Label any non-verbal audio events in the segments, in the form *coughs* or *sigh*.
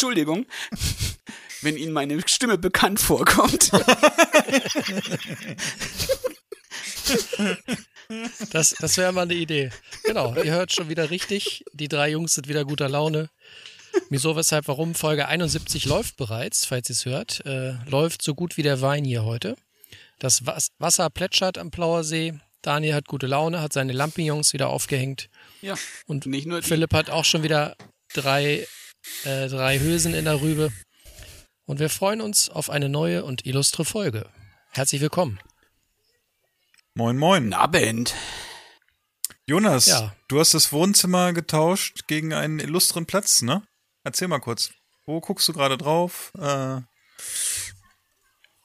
Entschuldigung, *laughs* wenn Ihnen meine Stimme bekannt vorkommt. *laughs* Das, das wäre mal eine Idee. Genau, ihr hört schon wieder richtig. Die drei Jungs sind wieder guter Laune. Wieso, weshalb, warum? Folge 71 läuft bereits, falls ihr es hört. Äh, läuft so gut wie der Wein hier heute. Das Wasser plätschert am Plauersee. Daniel hat gute Laune, hat seine Lampignons wieder aufgehängt. Ja. Und nicht nur Philipp hat auch schon wieder drei, äh, drei Hülsen in der Rübe. Und wir freuen uns auf eine neue und illustre Folge. Herzlich willkommen. Moin, moin. Abend. Jonas, ja. du hast das Wohnzimmer getauscht gegen einen illustren Platz, ne? Erzähl mal kurz. Wo guckst du gerade drauf? Äh,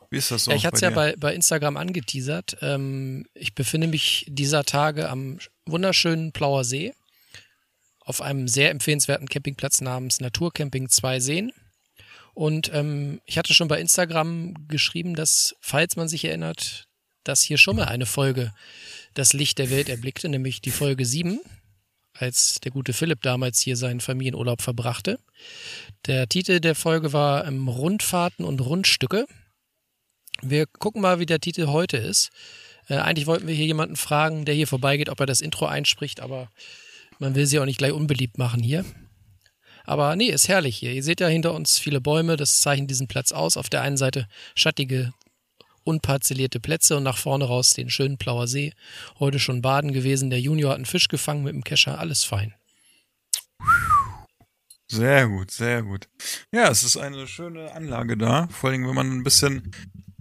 wie ist das so? Ja, ich hatte es ja bei, bei Instagram angeteasert. Ähm, ich befinde mich dieser Tage am wunderschönen Plauer See auf einem sehr empfehlenswerten Campingplatz namens Naturcamping 2 Seen. Und ähm, ich hatte schon bei Instagram geschrieben, dass, falls man sich erinnert, dass hier schon mal eine Folge das Licht der Welt erblickte, nämlich die Folge 7 als der gute Philipp damals hier seinen Familienurlaub verbrachte. Der Titel der Folge war ähm, Rundfahrten und Rundstücke. Wir gucken mal, wie der Titel heute ist. Äh, eigentlich wollten wir hier jemanden fragen, der hier vorbeigeht, ob er das Intro einspricht, aber man will sie auch nicht gleich unbeliebt machen hier. Aber nee, ist herrlich hier. Ihr seht ja hinter uns viele Bäume, das zeichnet diesen Platz aus. Auf der einen Seite schattige unparzellierte Plätze und nach vorne raus den schönen Plauer See. Heute schon baden gewesen. Der Junior hat einen Fisch gefangen mit dem Kescher. Alles fein. Sehr gut, sehr gut. Ja, es ist eine schöne Anlage da. Vor allem, wenn man ein bisschen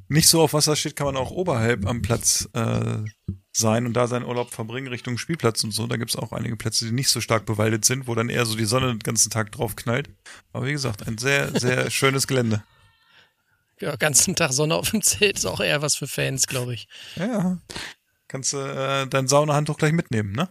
nicht so auf Wasser steht, kann man auch oberhalb am Platz äh, sein und da seinen Urlaub verbringen Richtung Spielplatz und so. Da gibt's auch einige Plätze, die nicht so stark bewaldet sind, wo dann eher so die Sonne den ganzen Tag drauf knallt. Aber wie gesagt, ein sehr, sehr *laughs* schönes Gelände ja, ganzen Tag Sonne auf dem Zelt ist auch eher was für Fans, glaube ich. Ja. Kannst du äh, dein Saunahandtuch gleich mitnehmen, ne?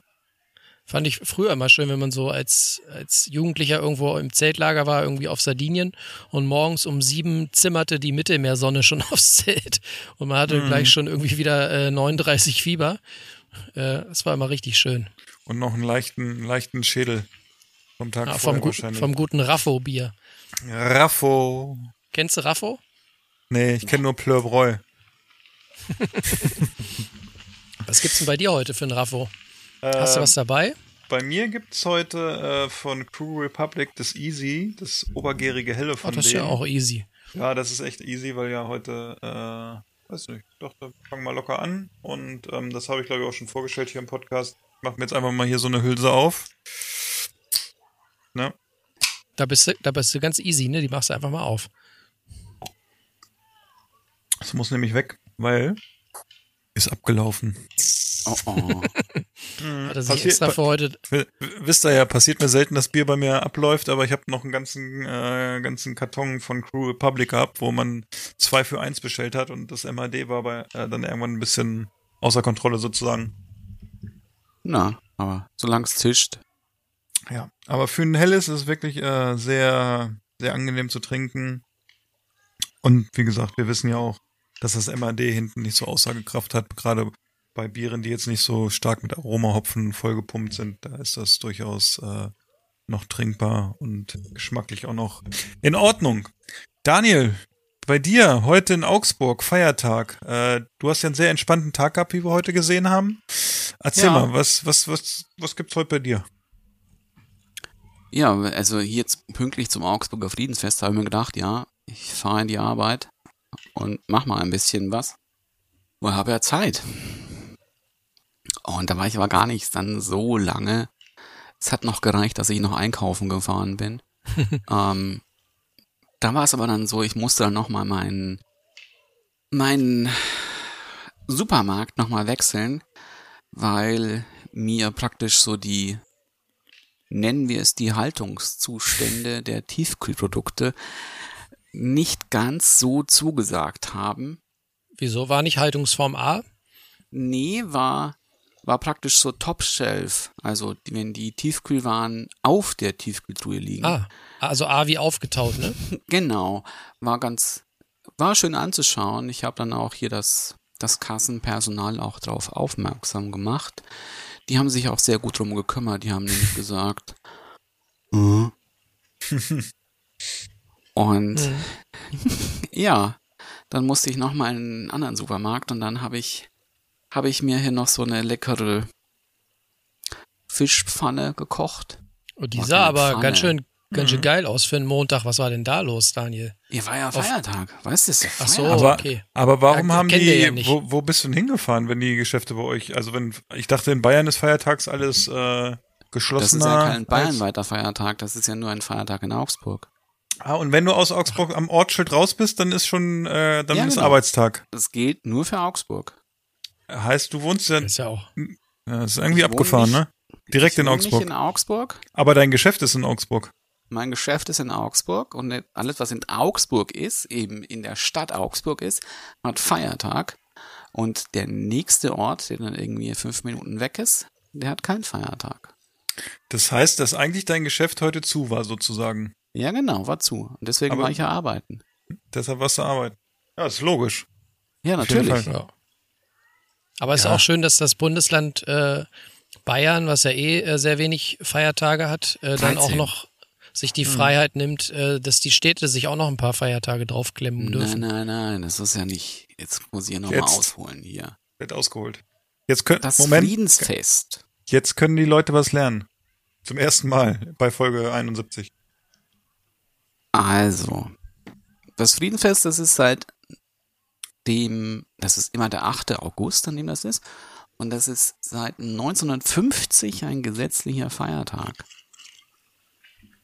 Fand ich früher immer schön, wenn man so als, als Jugendlicher irgendwo im Zeltlager war, irgendwie auf Sardinien und morgens um sieben zimmerte die Mittelmeersonne schon *laughs* aufs Zelt und man hatte mhm. gleich schon irgendwie wieder äh, 39 Fieber. Äh, das war immer richtig schön. Und noch einen leichten, leichten Schädel vom Tag ah, vom, gu vom guten Raffo-Bier. Raffo. Kennst du Raffo? Nee, ich kenne nur Pleurbräu. *laughs* was gibt's denn bei dir heute für ein Raffo? Hast du was ähm, dabei? Bei mir gibt's heute äh, von Crew Republic das Easy, das obergärige Helle von oh, das ist ja auch easy. Ja, das ist echt easy, weil ja heute, äh, weiß nicht, doch, da fangen wir locker an. Und ähm, das habe ich, glaube ich, auch schon vorgestellt hier im Podcast. Ich mache mir jetzt einfach mal hier so eine Hülse auf. Ne? Da bist, du, da bist du ganz easy, ne? Die machst du einfach mal auf. Das muss nämlich weg, weil ist abgelaufen. Oh oh. *laughs* Hat er sich extra für heute. Wisst ihr ja, passiert mir selten, dass Bier bei mir abläuft, aber ich habe noch einen ganzen, äh, ganzen Karton von Crew Republic gehabt, wo man zwei für eins bestellt hat und das MAD war bei, äh, dann irgendwann ein bisschen außer Kontrolle sozusagen. Na, aber solange es zischt. Ja, aber für ein helles ist es wirklich äh, sehr, sehr angenehm zu trinken. Und wie gesagt, wir wissen ja auch, dass das MAD hinten nicht so Aussagekraft hat, gerade bei Bieren, die jetzt nicht so stark mit Aromahopfen vollgepumpt sind, da ist das durchaus äh, noch trinkbar und geschmacklich auch noch in Ordnung. Daniel, bei dir heute in Augsburg Feiertag. Äh, du hast ja einen sehr entspannten Tag gehabt, wie wir heute gesehen haben. Erzähl ja. mal, was was was was gibt's heute bei dir? Ja, also hier jetzt pünktlich zum Augsburger Friedensfest habe ich mir gedacht, ja, ich fahre in die Arbeit, und mach mal ein bisschen was. Und habe ja Zeit. Und da war ich aber gar nicht dann so lange. Es hat noch gereicht, dass ich noch einkaufen gefahren bin. *laughs* ähm, da war es aber dann so, ich musste dann nochmal meinen, meinen Supermarkt nochmal wechseln, weil mir praktisch so die nennen wir es die Haltungszustände der Tiefkühlprodukte, nicht ganz so zugesagt haben. Wieso war nicht Haltungsform A? Nee, war, war praktisch so Top-Shelf. Also die- wenn die Tiefkühlwaren auf der Tiefkühltruhe liegen. Ah, also A wie aufgetaut, ne? *laughs* Genau, war ganz, war schön anzuschauen. Ich habe dann auch hier das, das Kassenpersonal auch drauf aufmerksam gemacht. Die haben sich auch sehr gut drum gekümmert. Die haben nämlich gesagt, äh. *laughs* *laughs* und *laughs* ja, dann musste ich noch mal in einen anderen Supermarkt und dann habe ich, habe ich mir hier noch so eine leckere Fischpfanne gekocht. Und die Ach, sah aber Pfanne. ganz schön, ganz schön geil aus für einen Montag. Was war denn da los, Daniel? Ja, war ja Feiertag, weißt du? ja Ach so. Feiertag. Aber, okay. aber warum Ja, haben die, ja wo, wo bist du denn hingefahren, wenn die Geschäfte bei euch, also wenn, ich dachte in Bayern ist feiertags alles äh, Das geschlossener. ist ja kein als- bayernweiter Feiertag, das ist ja nur ein Feiertag in Augsburg. Ah, und wenn du aus Augsburg am Ortsschild raus bist, dann ist schon, äh, dann Ja, ist genau. Arbeitstag. Das gilt nur für Augsburg. Heißt, du wohnst ja, Ist ja auch. ja das ist irgendwie abgefahren, nicht- ne? Direkt ich in Augsburg. Nicht in Augsburg. Aber dein Geschäft ist in Augsburg. Mein Geschäft ist in Augsburg und alles, was in Augsburg ist, eben in der Stadt Augsburg ist, hat Feiertag. Und der nächste Ort, der dann irgendwie fünf Minuten weg ist, der hat keinen Feiertag. Das heißt, dass eigentlich dein Geschäft heute zu war, sozusagen. Ja, genau, war zu. Und deswegen Aber- war ich ja arbeiten. Deshalb warst du arbeiten. Ja, ist logisch. Ja, natürlich. Fall. Ja. Aber es ist Ja. auch schön, dass das Bundesland äh, Bayern, was ja eh äh, sehr wenig Feiertage hat, äh, dann auch 13. noch sich die Freiheit nimmt, äh, dass die Städte sich auch noch ein paar Feiertage draufklemmen Nein, dürfen. nein, nein, das ist ja nicht. Jetzt muss ich ja nochmal ausholen hier. Wird ausgeholt. Jetzt können, Das Moment, Friedensfest. jetzt können die Leute was lernen. Zum ersten Mal bei Folge 71. Also, das Friedenfest, das ist seit dem, das ist immer der 8. August, an dem das ist. Und das ist seit 1950 ein gesetzlicher Feiertag.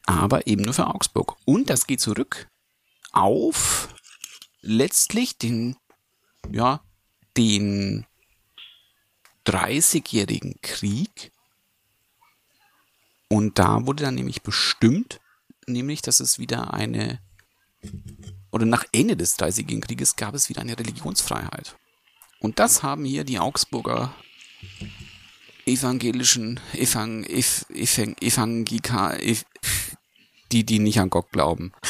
Aber eben nur für Augsburg. Und das geht zurück auf letztlich den, ja, den 30-jährigen Krieg. Und da wurde dann nämlich bestimmt, nämlich, dass es wieder eine, oder nach Ende des Dreißigjährigen Krieges gab es wieder eine Religionsfreiheit. Und das haben hier die Augsburger evangelischen, Evang, Ev, Evang, Evangika, Ev, die, die nicht an Gott glauben. *laughs*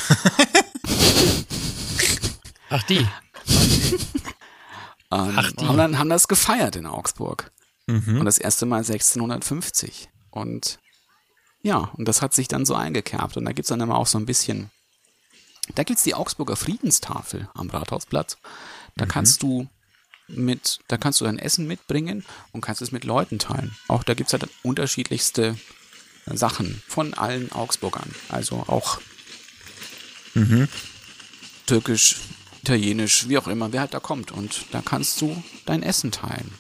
Ach die. *laughs* Ähm, Ach, die. haben, dann, haben das gefeiert in Augsburg. Mhm. Und das erste Mal 1650. Und ja, und das hat sich dann so eingekerbt. Und da gibt's dann immer auch so ein bisschen. Da gibt's die Augsburger Friedenstafel am Rathausplatz. Da kannst du mit, da kannst du dein Essen mitbringen und kannst es mit Leuten teilen. Auch da gibt's halt unterschiedlichste Sachen von allen Augsburgern. Also auch türkisch, italienisch, wie auch immer, wer halt da kommt. Und da kannst du dein Essen teilen.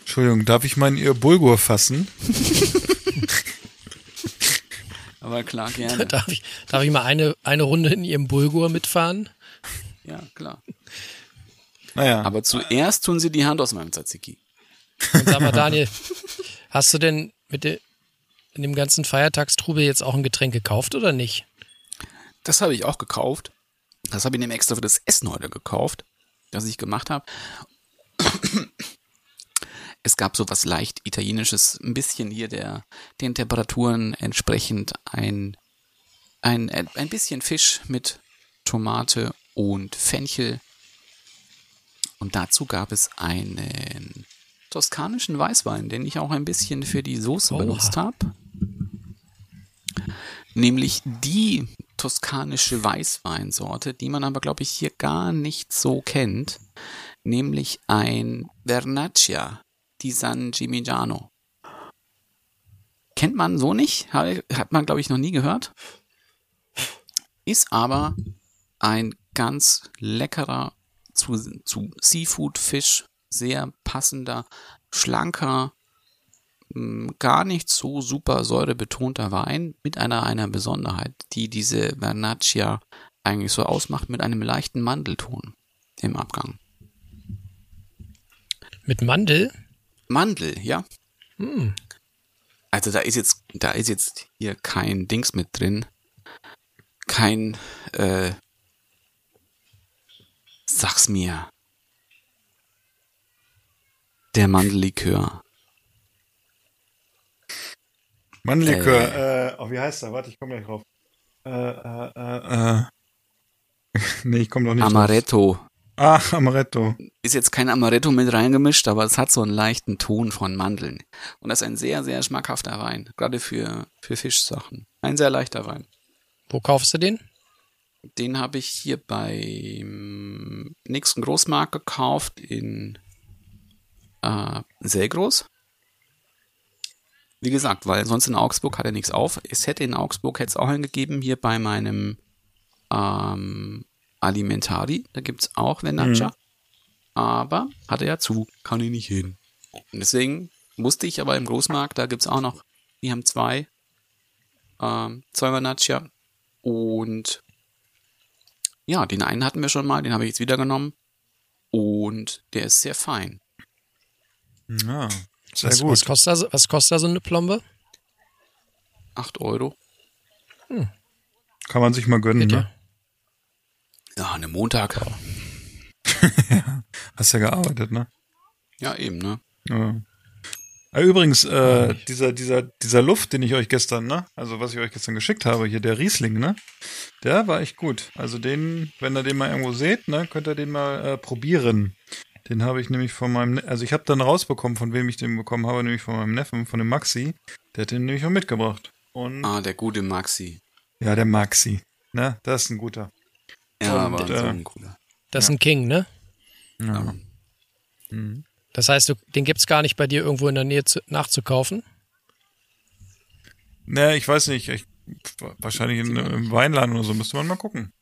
Entschuldigung, darf ich meinen ihr Bulgur fassen? *laughs* Aber klar, *laughs* gerne. Darf ich, darf ich mal eine, eine Runde in Ihrem Bulgur mitfahren? Ja, klar. Naja, Aber zuerst tun sie die Hand aus meinem Tzatziki. Und sag mal, Daniel, hast du denn mit de, in dem ganzen Feiertagstrubel jetzt auch ein Getränk gekauft oder nicht? Das habe ich auch gekauft. Das habe ich nämlich extra für das Essen heute gekauft, das ich gemacht habe. Es gab so was leicht italienisches, ein bisschen hier der, den Temperaturen entsprechend ein, ein, ein bisschen Fisch mit Tomate und Fenchel. Und dazu gab es einen toskanischen Weißwein, den ich auch ein bisschen für die Soße Oha. benutzt habe. Nämlich die toskanische Weißweinsorte, die man aber, glaube ich, hier gar nicht so kennt. Nämlich ein Vernaccia di San Gimignano. Kennt man so nicht? Hat man, glaube ich, noch nie gehört. Ist aber ein ganz leckerer, zu, zu Seafood-Fisch, sehr passender, schlanker, mh, gar nicht so super säurebetonter Wein mit einer, einer Besonderheit, die diese Vernaccia eigentlich so ausmacht, mit einem leichten Mandelton im Abgang. Mit Mandel? Mandel, ja. Also da ist jetzt, da ist jetzt hier kein Dings mit drin. Kein, äh, sag's mir. Der Mandellikör. Mandellikör, äh, oh, wie heißt der? Warte, ich komme gleich drauf. Äh, äh, äh, äh. *laughs* nee, ich komme noch nicht Amaretto. drauf. Ah, Amaretto. Ist jetzt kein Amaretto mit reingemischt, aber es hat so einen leichten Ton von Mandeln. Und das ist ein sehr, sehr schmackhafter Wein. Gerade für, für Fischsachen. Ein sehr leichter Wein. Wo kaufst du den? Den habe ich hier beim nächsten Großmarkt gekauft in äh, Selgros. Wie gesagt, weil sonst in Augsburg hat er nichts auf. Es hätte in Augsburg hätte es auch einen gegeben, hier bei meinem ähm, Alimentari. Da gibt es auch Venaccia. Aber hat er ja zu, kann ich nicht hin. Und deswegen musste ich aber im Großmarkt, da gibt es auch noch, die haben zwei, ähm, zwei Venaccia. Und ja, den einen hatten wir schon mal, den habe ich jetzt wieder genommen. Und der ist sehr fein. Ja, sehr Was, gut. was, kostet da, so- was kostet da so eine Plombe? 8 Euro. Kann man sich mal gönnen, Geht ne? Ja. Ja, an einem Montag. *laughs* Hast ja gearbeitet, ne? Ja, eben, ne? Ja. Ah, Übrigens, äh, dieser, dieser, dieser Luft, den ich euch gestern, ne? Also was ich euch gestern geschickt habe, hier der Riesling, ne? Der war echt gut. Also den, wenn ihr den mal irgendwo seht, ne, könnt ihr den mal äh, probieren. Den habe ich nämlich von meinem, Ne- also ich habe dann rausbekommen, von wem ich den bekommen habe, nämlich von meinem Neffen, von dem Maxi. Der hat den nämlich auch mitgebracht. Und Ah, der gute Maxi. ja, der Maxi, ne? Das ist ein guter. Ja, Und, aber äh, so ein cooler. Das ist ein King, ne? Ja. Das heißt, du, den gibt's gar nicht bei dir irgendwo in der Nähe zu, nachzukaufen? Ne, ich weiß nicht, ich, wahrscheinlich in, im Weinladen oder so müsste man mal gucken.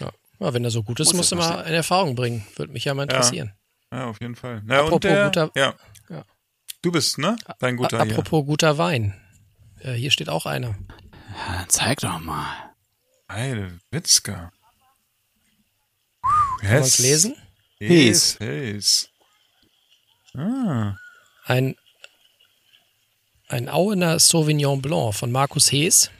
Ja. ja wenn er so gut ist, Muss musst du mal in Erfahrung bringen. Würde mich ja mal interessieren. Ja, auf jeden Fall. Na, Apropos und der, guter- ja. Ja. Du bist, ne? Dein guter A- hier. Apropos guter Wein. Äh, hier steht auch einer. Ja, zeig doch mal. Heide Witzka. Kann man's lesen? Hes. Hes. Ah. Ein, ein Auener Sauvignon Blanc von Markus Hees.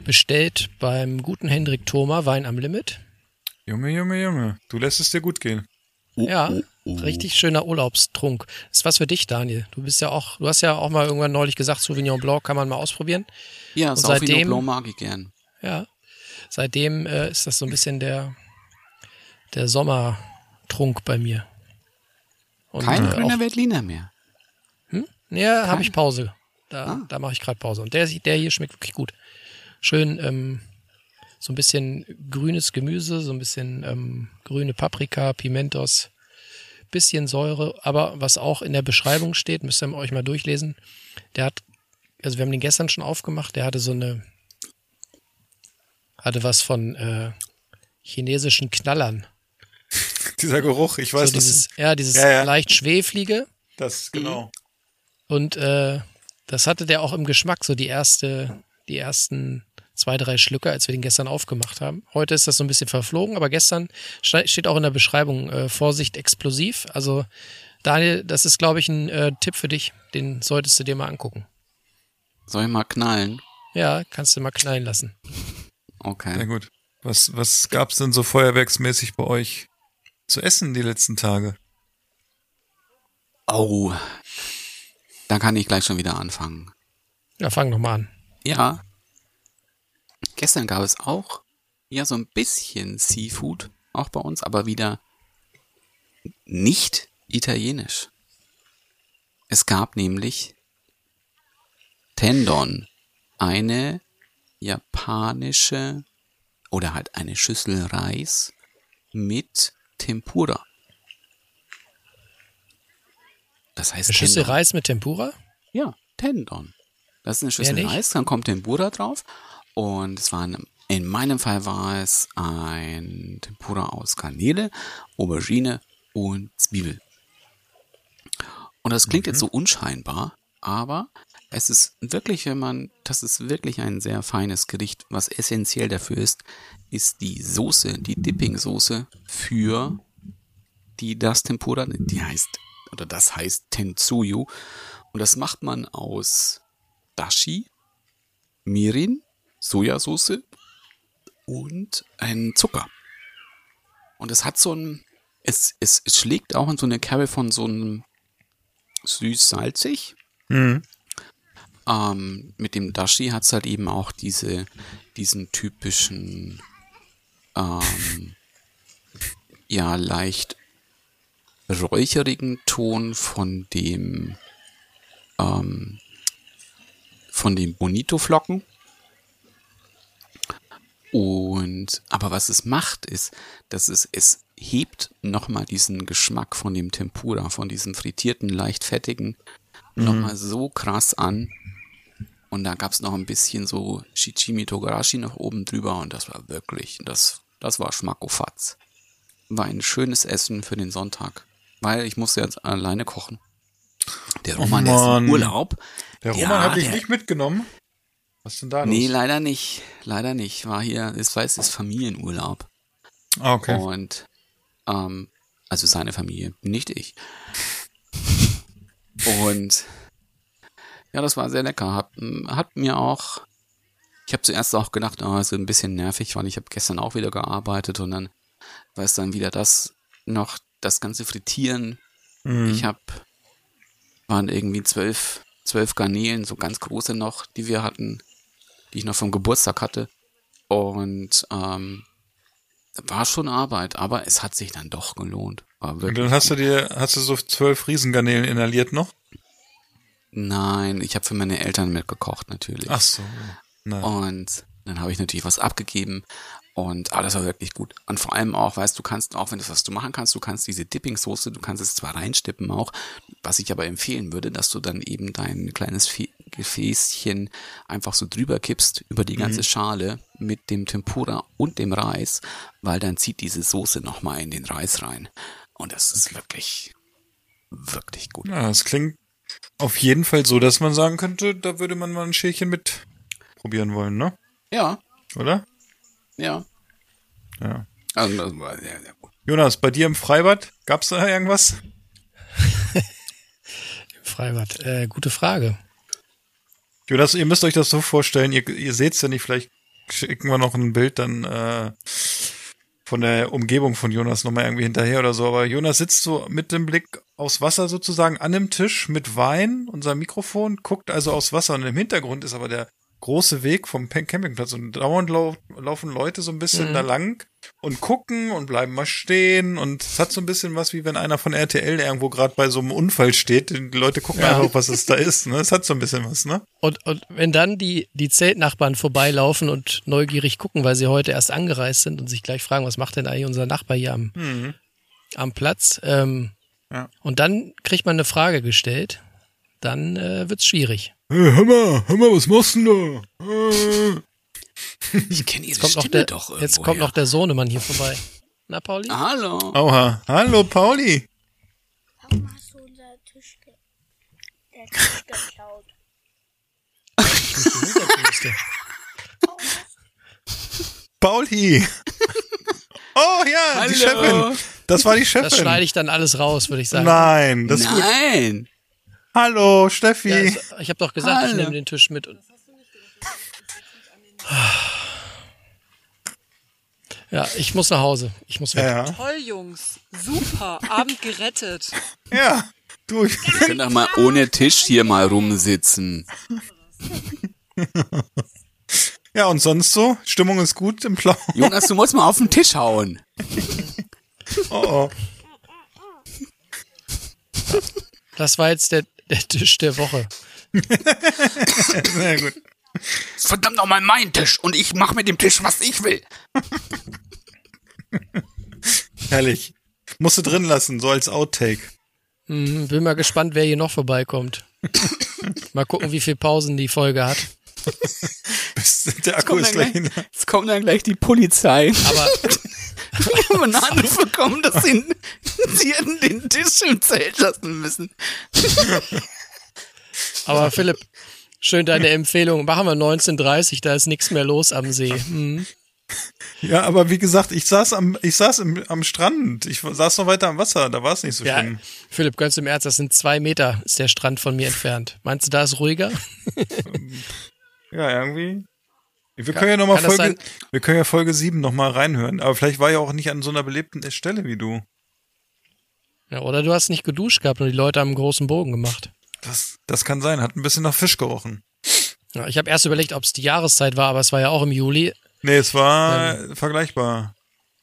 Bestellt beim guten Hendrik Thoma Wein am Limit. Junge, Junge, Junge. Du lässt es dir gut gehen. Ja, richtig schöner Urlaubstrunk. ist was für dich, Daniel. Du bist ja auch, du hast ja auch mal irgendwann neulich gesagt, Sauvignon Blanc kann man mal ausprobieren. Ja, Und Sauvignon seitdem- Blanc mag ich gern. Ja. Seitdem äh, ist das so ein bisschen der, der Sommertrunk bei mir. Und, Kein äh, grüner Veltliner mehr. Ja, habe ich Pause. Da, Ah. da mache ich gerade Pause. Und der, der hier schmeckt wirklich gut. Schön, ähm, so ein bisschen grünes Gemüse, so ein bisschen ähm, grüne Paprika, Pimentos, bisschen Säure. Aber was auch in der Beschreibung steht, müsst ihr euch mal durchlesen. Der hat, also wir haben den gestern schon aufgemacht, der hatte so eine, hatte was von äh, chinesischen Knallern. *laughs* Dieser Geruch, ich weiß, so dieses, das, ja, dieses Ja, ja. leicht schweflige. das genau. Und äh, das hatte der auch im Geschmack, so die erste, die ersten zwei, drei Schlücke, als wir den gestern aufgemacht haben. Heute ist das so ein bisschen verflogen, aber gestern ste- steht auch in der Beschreibung äh, Vorsicht explosiv. Also Daniel, das ist, glaube ich, ein äh, Tipp für dich. Den solltest du dir mal angucken. Soll ich mal knallen? Ja, kannst du mal knallen lassen. Okay. Sehr gut. Was, was gab's denn so feuerwerksmäßig bei euch zu essen die letzten Tage? Oh. Da kann ich gleich schon wieder anfangen. Ja, fang doch mal an. Ja. Gestern gab es auch ja so ein bisschen Seafood, auch bei uns, aber wieder nicht italienisch. Es gab nämlich Tendon, eine japanische oder halt eine Schüssel Reis mit Tempura. Das heißt Eine Schüssel Tendon. Reis mit Tempura? Ja, Tendon. Das ist eine Schüssel nicht? Reis, dann kommt Tempura drauf. Und es war ein, in meinem Fall war es ein Tempura aus Garnele, Aubergine und Zwiebel. Und das klingt jetzt so unscheinbar, aber es ist wirklich, wenn man, das ist wirklich ein sehr feines Gericht. Was essentiell dafür ist, ist die Soße, die Dipping-Soße für die das Tempura, die heißt, oder das heißt Tentsuyu. Und das macht man aus Dashi, Mirin, Sojasauce und ein Zucker. Und es hat so ein, es, es, es schlägt auch in so eine Kerbe von so einem süß-salzig. Mhm. Ähm, mit dem Dashi hat es halt eben auch diese, diesen typischen, ähm, ja, leicht räucherigen Ton von dem, ähm, von den Bonito-Flocken. Und, aber was es macht, ist, dass es, es hebt nochmal diesen Geschmack von dem Tempura, von diesem frittierten, leicht fettigen, Mhm. nochmal so krass an. Und da gab's noch ein bisschen so Shichimi Togarashi noch oben drüber und das war wirklich, das, das war Schmackofatz. War ein schönes Essen für den Sonntag, weil ich musste jetzt alleine kochen. Der Roman, der ist im Urlaub. Der Ja, Roman hat dich der- nicht mitgenommen. Was ist denn da Nee, los? leider nicht. Leider nicht. War hier, es war es ist Familienurlaub. Ah, okay. Und ähm, also seine Familie, nicht ich. *laughs* Und ja, das war sehr lecker. Hat, hat mir auch, ich habe zuerst auch gedacht, oh, ist ein bisschen nervig, weil ich habe gestern auch wieder gearbeitet und dann war es dann wieder das noch, das ganze Frittieren. Mhm. Ich habe, waren irgendwie zwölf, zwölf Garnelen, so ganz große noch, die wir hatten, die ich noch vom Geburtstag hatte. Und ähm, war schon Arbeit, aber es hat sich dann doch gelohnt. Und dann hast du dir, hast du so zwölf Riesengarnelen inhaliert noch? Nein, ich habe für meine Eltern mitgekocht natürlich. Ach so. Na. Und dann habe ich natürlich was abgegeben und alles war wirklich gut. Und vor allem auch, weißt du, kannst auch, wenn das was du machen kannst, du kannst diese Dipping-Soße, du kannst es zwar reinstippen auch, was ich aber empfehlen würde, dass du dann eben dein kleines Gefäßchen einfach so drüber kippst über die ganze Schale mit dem Tempura und dem Reis, weil dann zieht diese Soße nochmal in den Reis rein. Und das ist wirklich, wirklich gut. Ja, das klingt auf jeden Fall so, dass man sagen könnte, da würde man mal ein Schälchen mit probieren wollen, ne? Ja, Oder? ja. Ja. Also das war sehr, sehr gut. Jonas, bei dir im Freibad, gab's da irgendwas? *laughs* Freibad. Äh, gute Frage. Jonas, ihr müsst euch das so vorstellen, ihr, ihr seht's ja nicht, vielleicht schicken wir noch ein Bild dann äh, von der Umgebung von Jonas nochmal irgendwie hinterher oder so. Aber Jonas sitzt so mit dem Blick aufs Wasser sozusagen an dem Tisch mit Wein seinem Mikrofon, guckt also aufs Wasser und im Hintergrund ist aber der große Weg vom Campingplatz und dauernd lau laufen Leute so ein bisschen da lang und gucken und bleiben mal stehen und es hat so ein bisschen was, wie wenn einer von RTL irgendwo gerade bei so einem Unfall steht. Die Leute gucken einfach, was es da ist. Ne? Es hat so ein bisschen was, ne? Und, und wenn dann die, die Zeltnachbarn vorbeilaufen und neugierig gucken, weil sie heute erst angereist sind und sich gleich fragen, was macht denn eigentlich unser Nachbar hier am, am Platz? Ähm, Ja. Und dann kriegt man eine Frage gestellt, dann äh, wird's schwierig. Hey, hör mal, hör mal, was machst du denn da? Ich kenne ihre Kommt noch Stimme der, doch jetzt kommt noch der Sohnemann hier vorbei. Na, Pauli? Hallo. Oha, hallo Pauli. Warum hast du unser Tisch, ge der Tisch geklaut? Pauli. Oh ja, die Hallo. Chefin. Das war die Chefin. Das schneide ich dann alles raus, würde ich sagen. Nein, das ist gut. Hallo, Steffi. Ja, es- ich habe doch gesagt, ich Hallo. nehme den Tisch mit. Und ja, ich muss nach Hause. Ich muss weg. ja, Toll, Jungs. Super. Abend gerettet. ja. Du, ich- Wir können doch mal ohne Tisch hier mal rumsitzen. ja, und sonst so? Stimmung ist gut im Blau. Jonas, du musst mal auf den Tisch hauen. Oh, oh. Das war jetzt der, der Tisch der Woche. Sehr gut. Verdammt nochmal mein Tisch und ich mache mit dem Tisch, was ich will. Herrlich. Musst du drin lassen, so als Outtake. Hm, bin mal gespannt, wer hier noch vorbeikommt. mal gucken, wie viel Pausen die Folge hat. *laughs* Der Akku ist dann gleich. gleich, jetzt kommt dann gleich die Polizei. Aber *laughs* Wir haben einen Anruf bekommen, dass sie, sie hätten den Tisch im Zelt lassen müssen. Aber Philipp, schön deine Empfehlung. Machen wir 1930, da ist nichts mehr los am See. Hm. Ja, aber wie gesagt, ich saß am, ich saß im, am Strand. Ich saß noch weiter am Wasser, da war es nicht so Ja, schlimm. Philipp, ganz im Ernst, das sind zwei Meter, ist der Strand von mir entfernt. Meinst du, da ist ruhiger? *laughs* Ja, irgendwie. Wir Kann- können ja noch mal kann das Folge, wir können ja Folge 7 noch mal reinhören. Aber vielleicht war ja auch nicht an so einer belebten Stelle wie du. Ja, oder du hast nicht geduscht gehabt und die Leute haben einen großen Bogen gemacht. Das, das kann sein. Hat ein bisschen nach Fisch gerochen. Ja, ich habe erst überlegt, ob es die Jahreszeit war, aber es war ja auch im Juli. Nee, es war vergleichbar.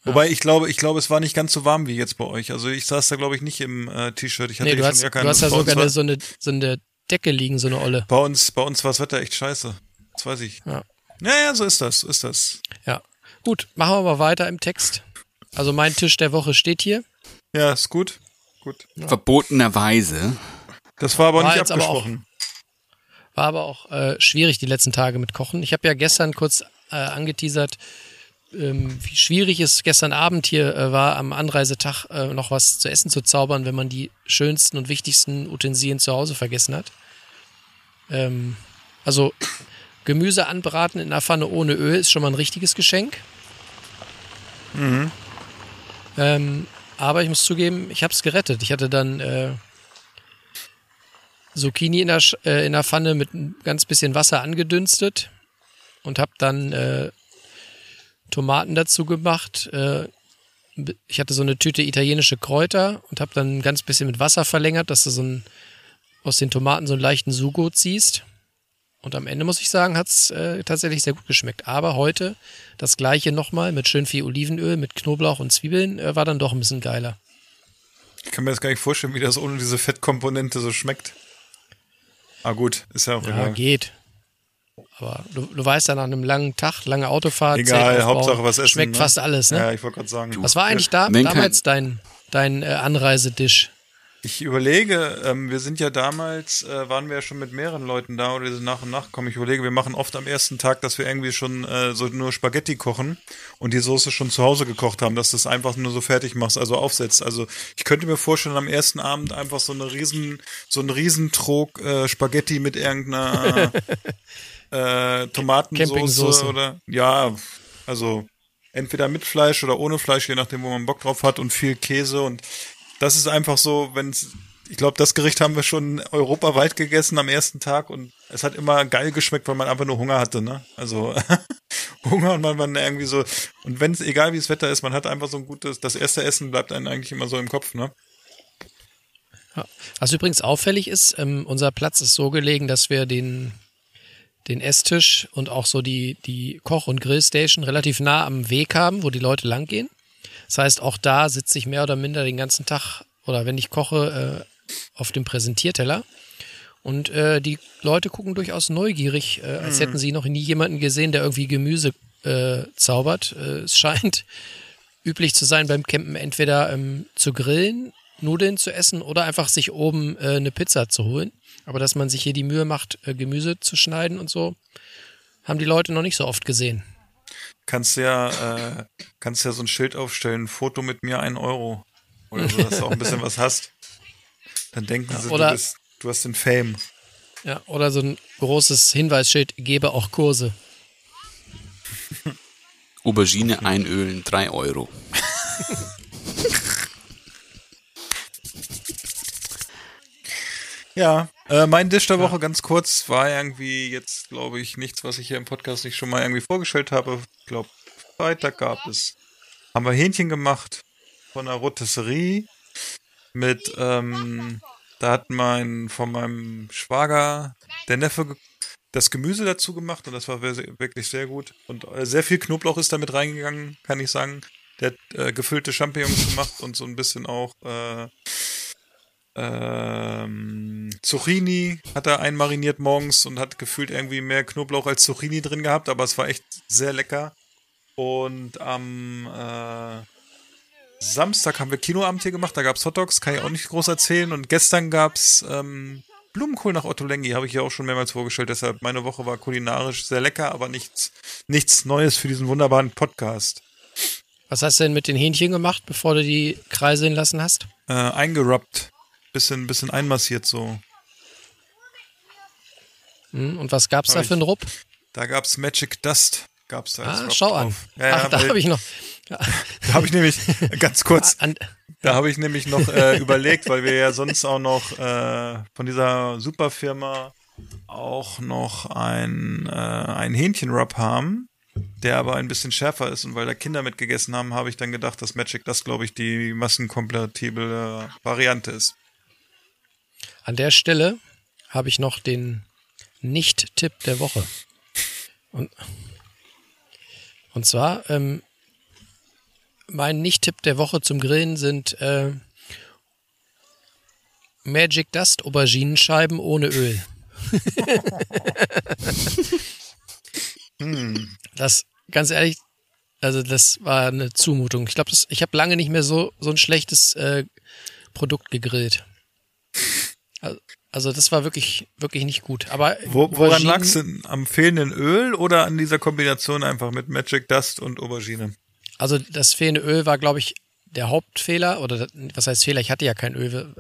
Wobei ich glaube, ich glaube, es war nicht ganz so warm wie jetzt bei euch. Also ich saß da glaube ich nicht im äh, T-Shirt. Ich hatte Nee, du schon hast, Jacke du an. hast ja sogar eine, so, eine, so eine Decke liegen, so eine Olle. bei uns, bei uns war das Wetter echt scheiße. Das weiß ich. Ja. Ja, ja, so ist das, so ist das. Ja. Gut, machen wir mal weiter im Text. Also mein Tisch der Woche steht hier. Ja, ist gut. Gut. Verbotenerweise. Das war aber War nicht jetzt aber auch- abgesprochen. War aber auch äh, schwierig die letzten Tage mit Kochen. Ich habe ja gestern kurz äh, angeteasert, ähm, wie schwierig es gestern Abend hier äh, war, am Anreisetag äh, noch was zu essen zu zaubern, wenn man die schönsten und wichtigsten Utensilien zu Hause vergessen hat. Ähm, also Gemüse anbraten in einer Pfanne ohne Öl ist schon mal ein richtiges Geschenk. Ähm, aber ich muss zugeben, ich habe es gerettet. Ich hatte dann äh, Zucchini in der, äh, in der Pfanne mit ein ganz bisschen Wasser angedünstet und habe dann äh, Tomaten dazu gemacht. Äh, ich hatte so eine Tüte italienische Kräuter und habe dann ein ganz bisschen mit Wasser verlängert, dass du so ein, aus den Tomaten so einen leichten Sugo ziehst. Und am Ende muss ich sagen, hat's äh, tatsächlich sehr gut geschmeckt. Aber heute das gleiche nochmal mit schön viel Olivenöl, mit Knoblauch und Zwiebeln äh, war dann doch ein bisschen geiler. Ich kann mir das gar nicht vorstellen, wie das ohne diese Fettkomponente so schmeckt. Ah gut, ist ja auch Ja, egal. geht. Aber du, du weißt ja, nach einem langen Tag, lange Autofahrt, Egal, Hauptsache was essen. schmeckt ne? fast alles, ne? Ja, ich wollte gerade sagen. Was war eigentlich da kein- damals dein, dein äh, Anreisedisch? Ich überlege, ähm, wir sind ja damals, äh, waren wir ja schon mit mehreren Leuten da oder sind nach und nach gekommen. Ich überlege, wir machen oft am ersten Tag, dass wir irgendwie schon äh, so nur Spaghetti kochen und die Soße schon zu Hause gekocht haben, dass du es einfach nur so fertig machst, also aufsetzt. Also ich könnte mir vorstellen, am ersten Abend einfach so eine riesen, so ein Riesentrog äh, Spaghetti mit irgendeiner *laughs* äh, Tomatensoße oder ja, also entweder mit Fleisch oder ohne Fleisch, je nachdem, wo man Bock drauf hat und viel Käse und das ist einfach so, wenn ich glaube, das Gericht haben wir schon europaweit gegessen am ersten Tag und es hat immer geil geschmeckt, weil man einfach nur Hunger hatte, ne? Also *laughs* Hunger und man, man irgendwie so und wenn es egal wie das Wetter ist, man hat einfach so ein gutes, das erste Essen bleibt einem eigentlich immer so im Kopf, ne? Was übrigens auffällig ist, ähm, unser Platz ist so gelegen, dass wir den, den Esstisch und auch so die, die Koch- und Grillstation relativ nah am Weg haben, wo die Leute langgehen. Das heißt, auch da sitze ich mehr oder minder den ganzen Tag oder wenn ich koche, äh, auf dem Präsentierteller. Und äh, die Leute gucken durchaus neugierig, äh, als hätten sie noch nie jemanden gesehen, der irgendwie Gemüse äh, zaubert. Äh, es scheint *laughs* üblich zu sein, beim Campen entweder ähm, zu grillen, Nudeln zu essen oder einfach sich oben äh, eine Pizza zu holen. Aber dass man sich hier die Mühe macht, äh, Gemüse zu schneiden und so, haben die Leute noch nicht so oft gesehen. Kannst ja, äh, kannst ja so ein Schild aufstellen, Foto mit mir ein Euro. Oder so, dass du auch ein bisschen was hast. Dann denken sie, oder- du, bist, du hast den Fame. Ja, oder so ein großes Hinweisschild, gebe auch Kurse. Aubergine einölen, 3 Euro. *laughs* Ja, äh, mein Dish der Woche ganz kurz war irgendwie jetzt, glaube ich, nichts, was ich hier im Podcast nicht schon mal irgendwie vorgestellt habe. Ich glaube, Freitag gab es, haben wir Hähnchen gemacht von der Rotisserie mit, ähm, da hat mein, von meinem Schwager der Neffe das Gemüse dazu gemacht und das war wir- wirklich sehr gut. Und äh, sehr viel Knoblauch ist damit reingegangen, kann ich sagen. Der hat äh, gefüllte Champignons gemacht und so ein bisschen auch äh, ähm, Zucchini hat er einmariniert morgens und hat gefühlt irgendwie mehr Knoblauch als Zucchini drin gehabt, aber es war echt sehr lecker. Und am äh, Samstag haben wir Kinoabend hier gemacht, da gab's Hotdogs, kann ich auch nicht groß erzählen. Und gestern gab's ähm, Blumenkohl nach Otto Lengi, habe ich ja auch schon mehrmals vorgestellt. Deshalb meine Woche war kulinarisch sehr lecker, aber nichts, nichts Neues für diesen wunderbaren Podcast. Was hast du denn mit den Hähnchen gemacht, bevor du die kreiseln lassen hast? Äh, eingerubbt, bisschen, bisschen einmassiert so. Hm, und was gab's da Hab für einen Rupp? Da gab's Magic Dust gab's da Ah, schau an. drauf. Ja, ja, Ach, da weil- habe ich noch. Da habe ich nämlich, *laughs* ganz kurz, An, da habe ich nämlich noch äh, überlegt, weil wir ja sonst auch noch äh, von dieser Superfirma auch noch ein, äh, ein Hähnchenrub haben, der aber ein bisschen schärfer ist. Und weil da Kinder mitgegessen haben, habe ich dann gedacht, dass Magic das, glaube ich, die massenkompatible Variante ist. An der Stelle habe ich noch den Nicht-Tipp der Woche. Und, und zwar, ähm, mein Nicht-Tipp der Woche zum Grillen sind äh, Magic Dust Auberginenscheiben ohne Öl. Das, ganz ehrlich, also das war eine Zumutung. Ich glaube, ich habe lange nicht mehr so, so ein schlechtes äh, Produkt gegrillt. Also, das war wirklich, wirklich nicht gut. Aber Wo, woran Auberginen- lag's denn? Am fehlenden Öl oder an dieser Kombination einfach mit Magic Dust und Aubergine? Also das fehlende Öl war, glaube ich, der Hauptfehler. Oder was heißt Fehler? Ich hatte ja kein Öl.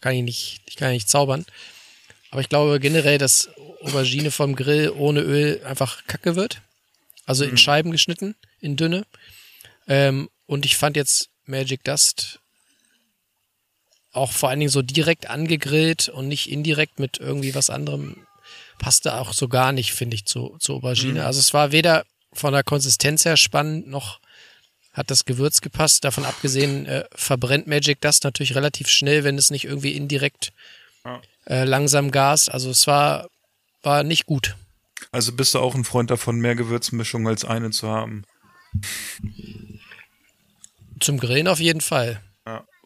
Kann ich nicht, ich kann ja nicht zaubern. Aber ich glaube generell, dass Aubergine vom Grill ohne Öl einfach kacke wird. Also in Scheiben geschnitten, in dünne. Ähm, und ich fand jetzt Magic Dust auch vor allen Dingen so direkt angegrillt und nicht indirekt mit irgendwie was anderem passte auch so gar nicht, finde ich, zu, zu Aubergine. Mhm. Also es war weder von der Konsistenz her spannend, noch hat das Gewürz gepasst. Davon abgesehen äh, verbrennt Magic Dust natürlich relativ schnell, wenn es nicht irgendwie indirekt Ja. äh, langsam gast. Also es war, war nicht gut. Also bist du auch ein Freund davon, mehr Gewürzmischung als eine zu haben? Zum Grillen auf jeden Fall.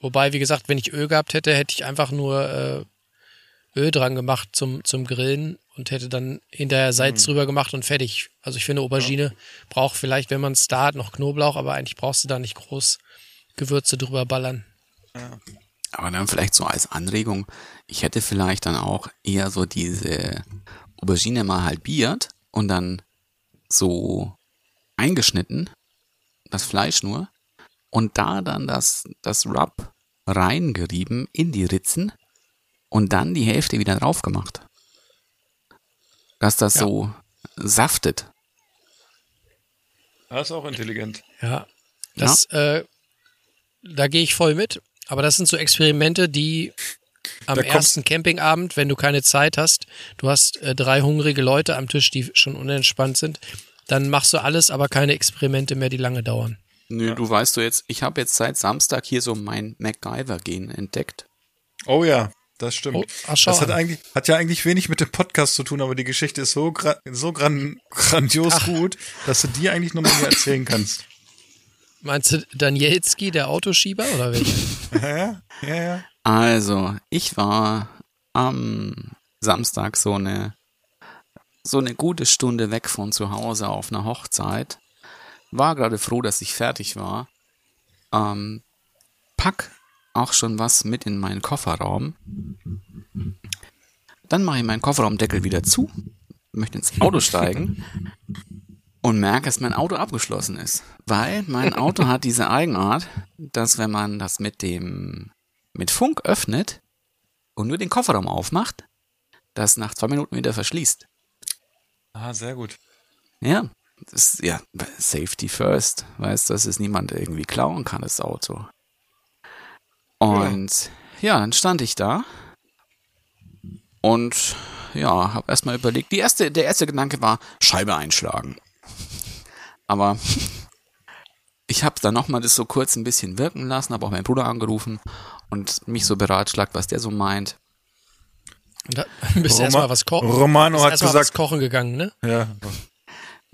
Ja. Wobei, wie gesagt, wenn ich Öl gehabt hätte, hätte ich einfach nur äh, Öl dran gemacht zum, zum Grillen und hätte dann hinterher Salz Mhm. drüber gemacht und fertig. Also ich finde, Aubergine braucht vielleicht, wenn man es da hat, noch Knoblauch, aber eigentlich brauchst du da nicht groß Gewürze drüber ballern. Aber dann vielleicht so als Anregung, ich hätte vielleicht dann auch eher so diese Aubergine mal halbiert und dann so eingeschnitten, das Fleisch nur, und da dann das, das Rub reingerieben in die Ritzen und dann die Hälfte wieder drauf gemacht. Dass das Ja. so saftet. Das ist auch intelligent. Ja, das, äh, da gehe ich voll mit. Aber das sind so Experimente, die am ersten Campingabend, wenn du keine Zeit hast, du hast äh, drei hungrige Leute am Tisch, die schon unentspannt sind, dann machst du alles, aber keine Experimente mehr, die lange dauern. Nö, du weißt du jetzt, ich habe jetzt seit Samstag hier so mein MacGyver-Gen entdeckt. Oh ja, das stimmt. Oh, ach, schau das hat eigentlich, hat ja eigentlich wenig mit dem Podcast zu tun, aber die Geschichte ist so, gra so gran grandios gut, dass du die eigentlich nochmal hier erzählen *laughs* kannst. Meinst du Danielski, der Autoschieber oder welcher? *laughs* Ja, ja, ja. Also, ich war am Samstag so eine so eine gute Stunde weg von zu Hause auf einer Hochzeit. War gerade froh, dass ich fertig war. Ähm, pack auch schon was mit in meinen Kofferraum. Dann mache ich meinen Kofferraumdeckel wieder zu, möchte ins Auto steigen und merke, dass mein Auto abgeschlossen ist. Weil mein Auto hat diese Eigenart, dass wenn man das mit dem mit Funk öffnet und nur den Kofferraum aufmacht, das nach zwei Minuten wieder verschließt. Ah, sehr gut. Ja, das ja Safety first, weißt du, dass es niemand irgendwie klauen kann, das Auto. Und ja, dann stand ich da und ja, habe erstmal überlegt. Die erste, der erste Gedanke war Scheibe einschlagen. Aber ich habe dann nochmal das so kurz ein bisschen wirken lassen, habe auch meinen Bruder angerufen und mich so beratschlagt, was der so meint. Und da *laughs* bist du Roma- erstmal was kochen. Romano hat gesagt- was kochen gegangen, ne? Ja.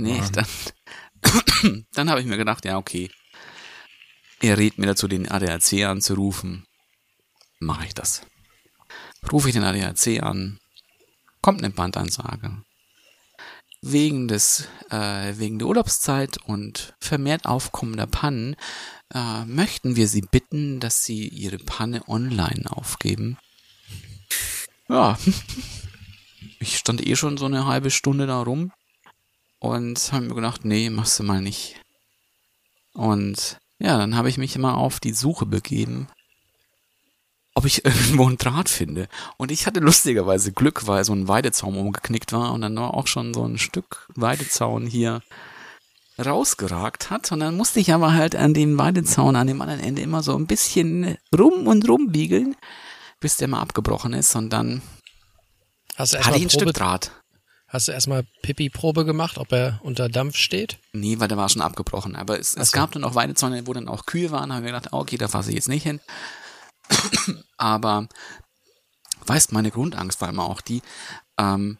Nee, dann, *coughs* dann habe ich mir gedacht, ja, okay. Er rät mir dazu, den ADAC anzurufen. Mache ich das. Rufe ich den ADAC an. Kommt eine Bandansage. Wegen des, äh, wegen der Urlaubszeit und vermehrt aufkommender Pannen äh, möchten wir Sie bitten, dass Sie Ihre Panne online aufgeben. Ja. *laughs* Ich stand eh schon so eine halbe Stunde da rum und habe mir gedacht, nee, machst du mal nicht. Und ja, dann habe ich mich immer auf die Suche begeben, ob ich *laughs* irgendwo einen Draht finde. Und ich hatte lustigerweise Glück, weil so ein Weidezaun umgeknickt war und dann war auch schon so ein Stück Weidezaun hier rausgeragt hat. Und dann musste ich aber halt an dem Weidezaun an dem anderen Ende immer so ein bisschen rum und rum biegeln, bis der mal abgebrochen ist. Und dann Hast du hatte ich ein Stück Probe, Draht. Hast du erstmal Pipi-Probe gemacht, ob er unter Dampf steht? Nee, weil der war schon abgebrochen. Aber es, es gab dann auch Weidezäune, wo dann auch Kühe waren. Da haben wir gedacht, okay, da fasse ich jetzt nicht hin. *coughs* Aber weißt, meine Grundangst war immer auch die, ähm,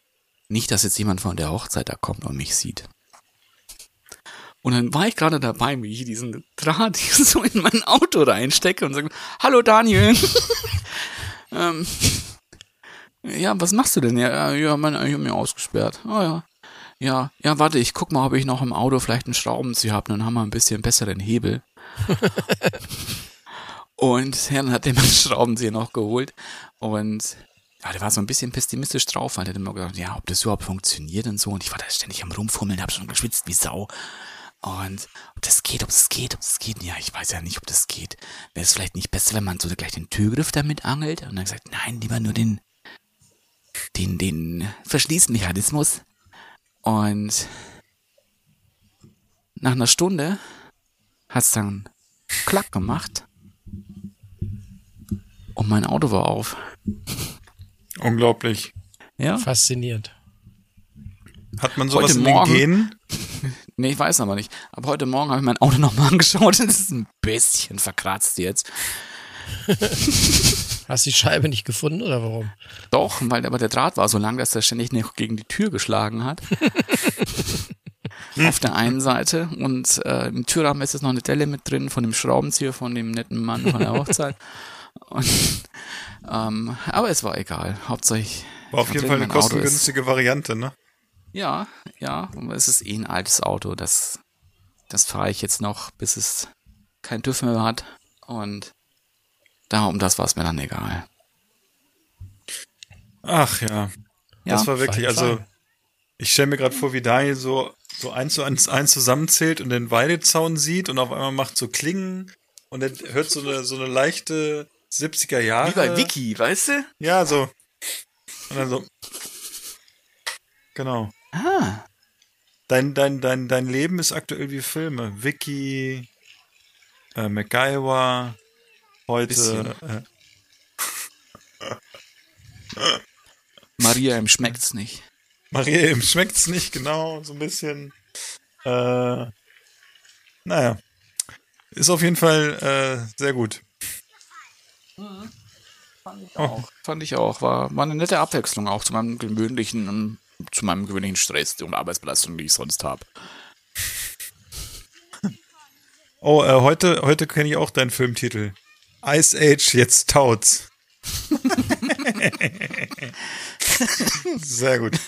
nicht, dass jetzt jemand von der Hochzeit da kommt und mich sieht. Und dann war ich gerade dabei, wie ich diesen Draht *laughs* so in mein Auto reinstecke und sage, hallo Daniel. *laughs* ähm, ja, was machst du denn? Ja, ja, mein, ich habe mir ausgesperrt. Oh ja. Ja, ja, warte, ich guck mal, ob ich noch im Auto vielleicht einen Schraubenzieher habe, dann haben wir ein bisschen besseren Hebel. *laughs* und dann hat einen *laughs* Schraubenzieher noch geholt. Und ja, der war so ein bisschen pessimistisch drauf, weil der hat immer gedacht, ja, ob das überhaupt funktioniert und so. Und ich war da ständig am Rumfummeln, habe schon geschwitzt wie Sau. Und ob das geht, ob es geht, ob es geht. Ja, ich weiß ja nicht, ob das geht. Wäre es vielleicht nicht besser, wenn man so gleich den Türgriff damit angelt? Und dann gesagt, nein, lieber nur den, den, den Verschließmechanismus. Und nach einer Stunde hat's dann klack gemacht. Und mein Auto war auf. Unglaublich. Ja? Faszinierend. Hat man sowas Heute in den Morgen- Genen? *laughs* Nee, ich weiß aber nicht. Aber heute Morgen habe ich mein Auto nochmal angeschaut. *laughs* Es ist ein bisschen verkratzt jetzt. *laughs* Hast du die Scheibe nicht gefunden oder warum? Doch, weil aber der Draht war so lang, dass er ständig noch gegen die Tür geschlagen hat. *laughs* Auf der einen Seite. Und äh, im Türrahmen ist jetzt noch eine Delle mit drin von dem Schraubenzieher von dem netten Mann von der Hochzeit. *laughs* Und, ähm, aber es war egal. Hauptsache ich. War auf jeden Fall eine kostengünstige Variante, ne? Ja, ja, es ist eh ein altes Auto. Das, das fahre ich jetzt noch, bis es kein TÜV mehr hat. Und da um das war es mir dann egal. Ach ja. Ja, das war wirklich, fein, also fein. ich stelle mir gerade vor, wie Daniel so, so eins zu eins, eins zusammenzählt und den Weidezaun sieht und auf einmal macht so Klingen und dann hört so eine, so eine leichte 70er Jahre. Wie bei Vicky, weißt du? Ja, so. Und dann so. Genau. Ah, Dein, dein, dein, dein Leben ist aktuell wie Filme. Vicky, äh, MacGyver, heute, äh, Maria, ihm schmeckt's nicht. Maria, ihm schmeckt's nicht genau, so ein bisschen. Äh, naja. Ist auf jeden Fall äh, sehr gut. Auch. Fand ich auch. War, war eine nette Abwechslung auch zu meinem gewöhnlichen, ähm, zu meinem gewöhnlichen Stress und Arbeitsbelastung, die ich sonst habe. Oh, äh, heute, heute kenne ich auch deinen Filmtitel. Ice Age, jetzt taut's. Sehr gut.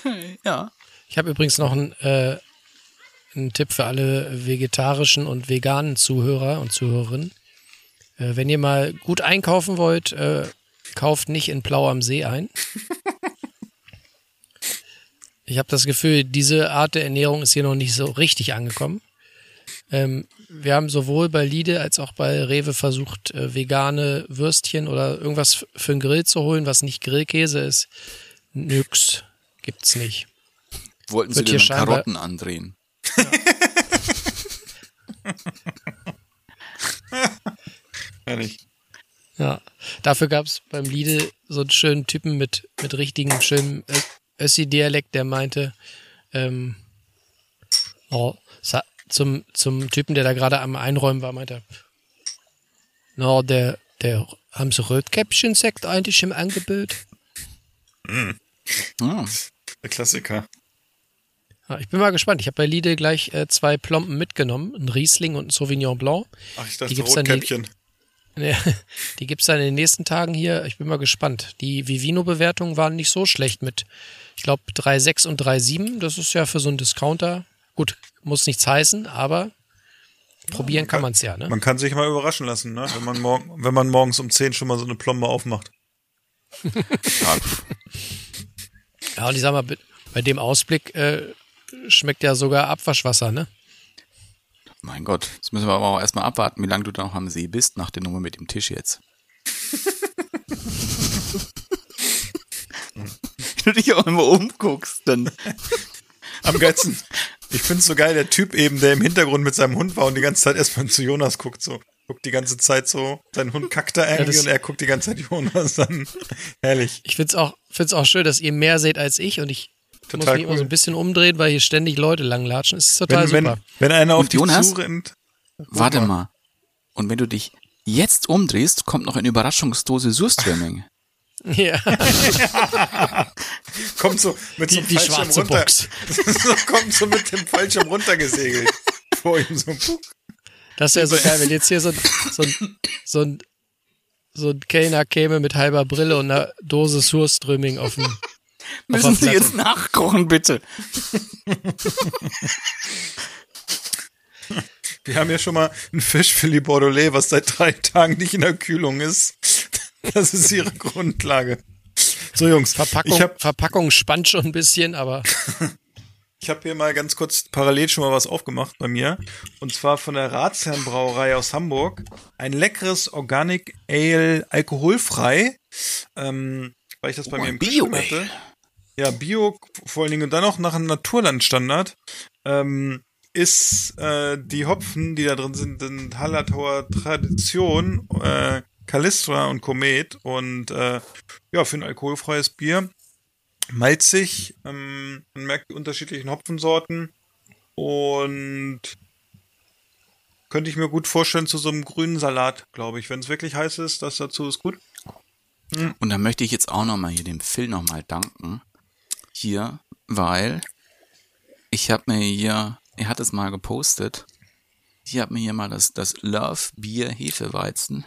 Ja. Ich habe übrigens noch einen, äh, einen Tipp für alle vegetarischen und veganen Zuhörer und Zuhörerinnen. Äh, wenn ihr mal gut einkaufen wollt, äh, kauft nicht in Plau am See ein. Ich habe das Gefühl, diese Art der Ernährung ist hier noch nicht so richtig angekommen. Ähm, wir haben sowohl bei Lidl als auch bei Rewe versucht, äh, vegane Würstchen oder irgendwas für den Grill zu holen, was nicht Grillkäse ist. Nix. Gibt's nicht. Wollten sie Wird dann scheinbar- Karotten andrehen. *laughs* Ehrlich. Ja. Dafür gab's beim Lidl so einen schönen Typen mit, mit richtigem schönen Ö- Össi-Dialekt, der meinte, ähm, oh, sa- zum, zum Typen, der da gerade am Einräumen war, meinte er, no, der, der, haben Sie Rötkäppchen-Sekt eigentlich im Angebot? Ah, Der Klassiker. Ja, ich bin mal gespannt. Ich habe bei Lidl gleich äh, zwei Plomben mitgenommen, ein Riesling und ein Sauvignon Blanc. Ach, ich Die dachte gibt's dann die- Rotkäppchen. *laughs* Ja, die gibt's dann in den nächsten Tagen hier. Ich bin mal gespannt. Die Vivino-Bewertungen waren nicht so schlecht mit, ich glaube, 3,6 und 3,7. Das ist ja für so einen Discounter. Gut, muss nichts heißen, aber probieren kann man's ja, ne? Man kann sich mal überraschen lassen, ne? wenn, man morgen, wenn man morgens um 10 schon mal so eine Plombe aufmacht. *laughs* Ja, und ich sag mal, bei- bei dem Ausblick äh, schmeckt ja sogar Abwaschwasser, ne? mein Gott. Jetzt müssen wir aber auch erstmal abwarten, wie lange du da noch am See bist, nach der Nummer mit dem Tisch jetzt. *laughs* Wenn du dich auch immer umguckst, dann Am geilsten, Ich find's so geil, der Typ eben, der im Hintergrund mit seinem Hund war und die ganze Zeit erstmal zu Jonas guckt, so. Guckt die ganze Zeit so, sein Hund kackt da irgendwie das- und er guckt die ganze Zeit Jonas an. Herrlich. Ich find's auch, find's auch schön, dass ihr mehr seht als ich und ich muss Total mich immer so cool. ein bisschen umdrehen, weil hier ständig Leute langlatschen. Es ist total Wenn, wenn, super. wenn einer auf dich Jonas? zurennt. Warte mal. Und wenn du dich jetzt umdrehst, kommt noch eine Überraschungsdose Surströmming. Ja, *laughs* Kommt so mit so die, einem die Fallschirm runter. Box. so, *laughs* kommt so mit dem Fallschirm runtergesegelt. Vor ihm so. Das wäre so geil, wenn jetzt hier so ein, so ein, so ein, so ein Kellner käme mit halber Brille und einer Dose Surströmming auf dem. Müssen Sie jetzt nachkochen, bitte? Wir haben ja schon mal ein Fischfilet Bordelais, was seit drei Tagen nicht in der Kühlung ist. *laughs* Das ist ihre Grundlage. So Jungs, Verpackung, habe Verpackung spannt schon ein bisschen, aber *laughs* ich hab hier mal ganz kurz parallel schon mal was aufgemacht bei mir. Und zwar von der Ratsherrenbrauerei aus Hamburg. Ein leckeres Organic Ale, alkoholfrei. Ähm, weil ich das bei Oh, mir im Bio Bio-Ale. hatte. Ja, Bio vor allen Dingen und dann auch nach einem Naturlandstandard. Ähm, ist äh, die Hopfen, die da drin sind, sind Hallertauer Tradition, äh, Kalistra und Komet und äh, ja, für ein alkoholfreies Bier. Malzig, ähm, man merkt die unterschiedlichen Hopfensorten und könnte ich mir gut vorstellen zu so einem grünen Salat, glaube ich. Wenn es wirklich heiß ist, das dazu ist gut. Und da möchte ich jetzt auch nochmal hier dem Phil nochmal danken. Hier, weil ich habe mir hier, er hat es mal gepostet, ich habe mir hier mal das, das Love Bier Hefeweizen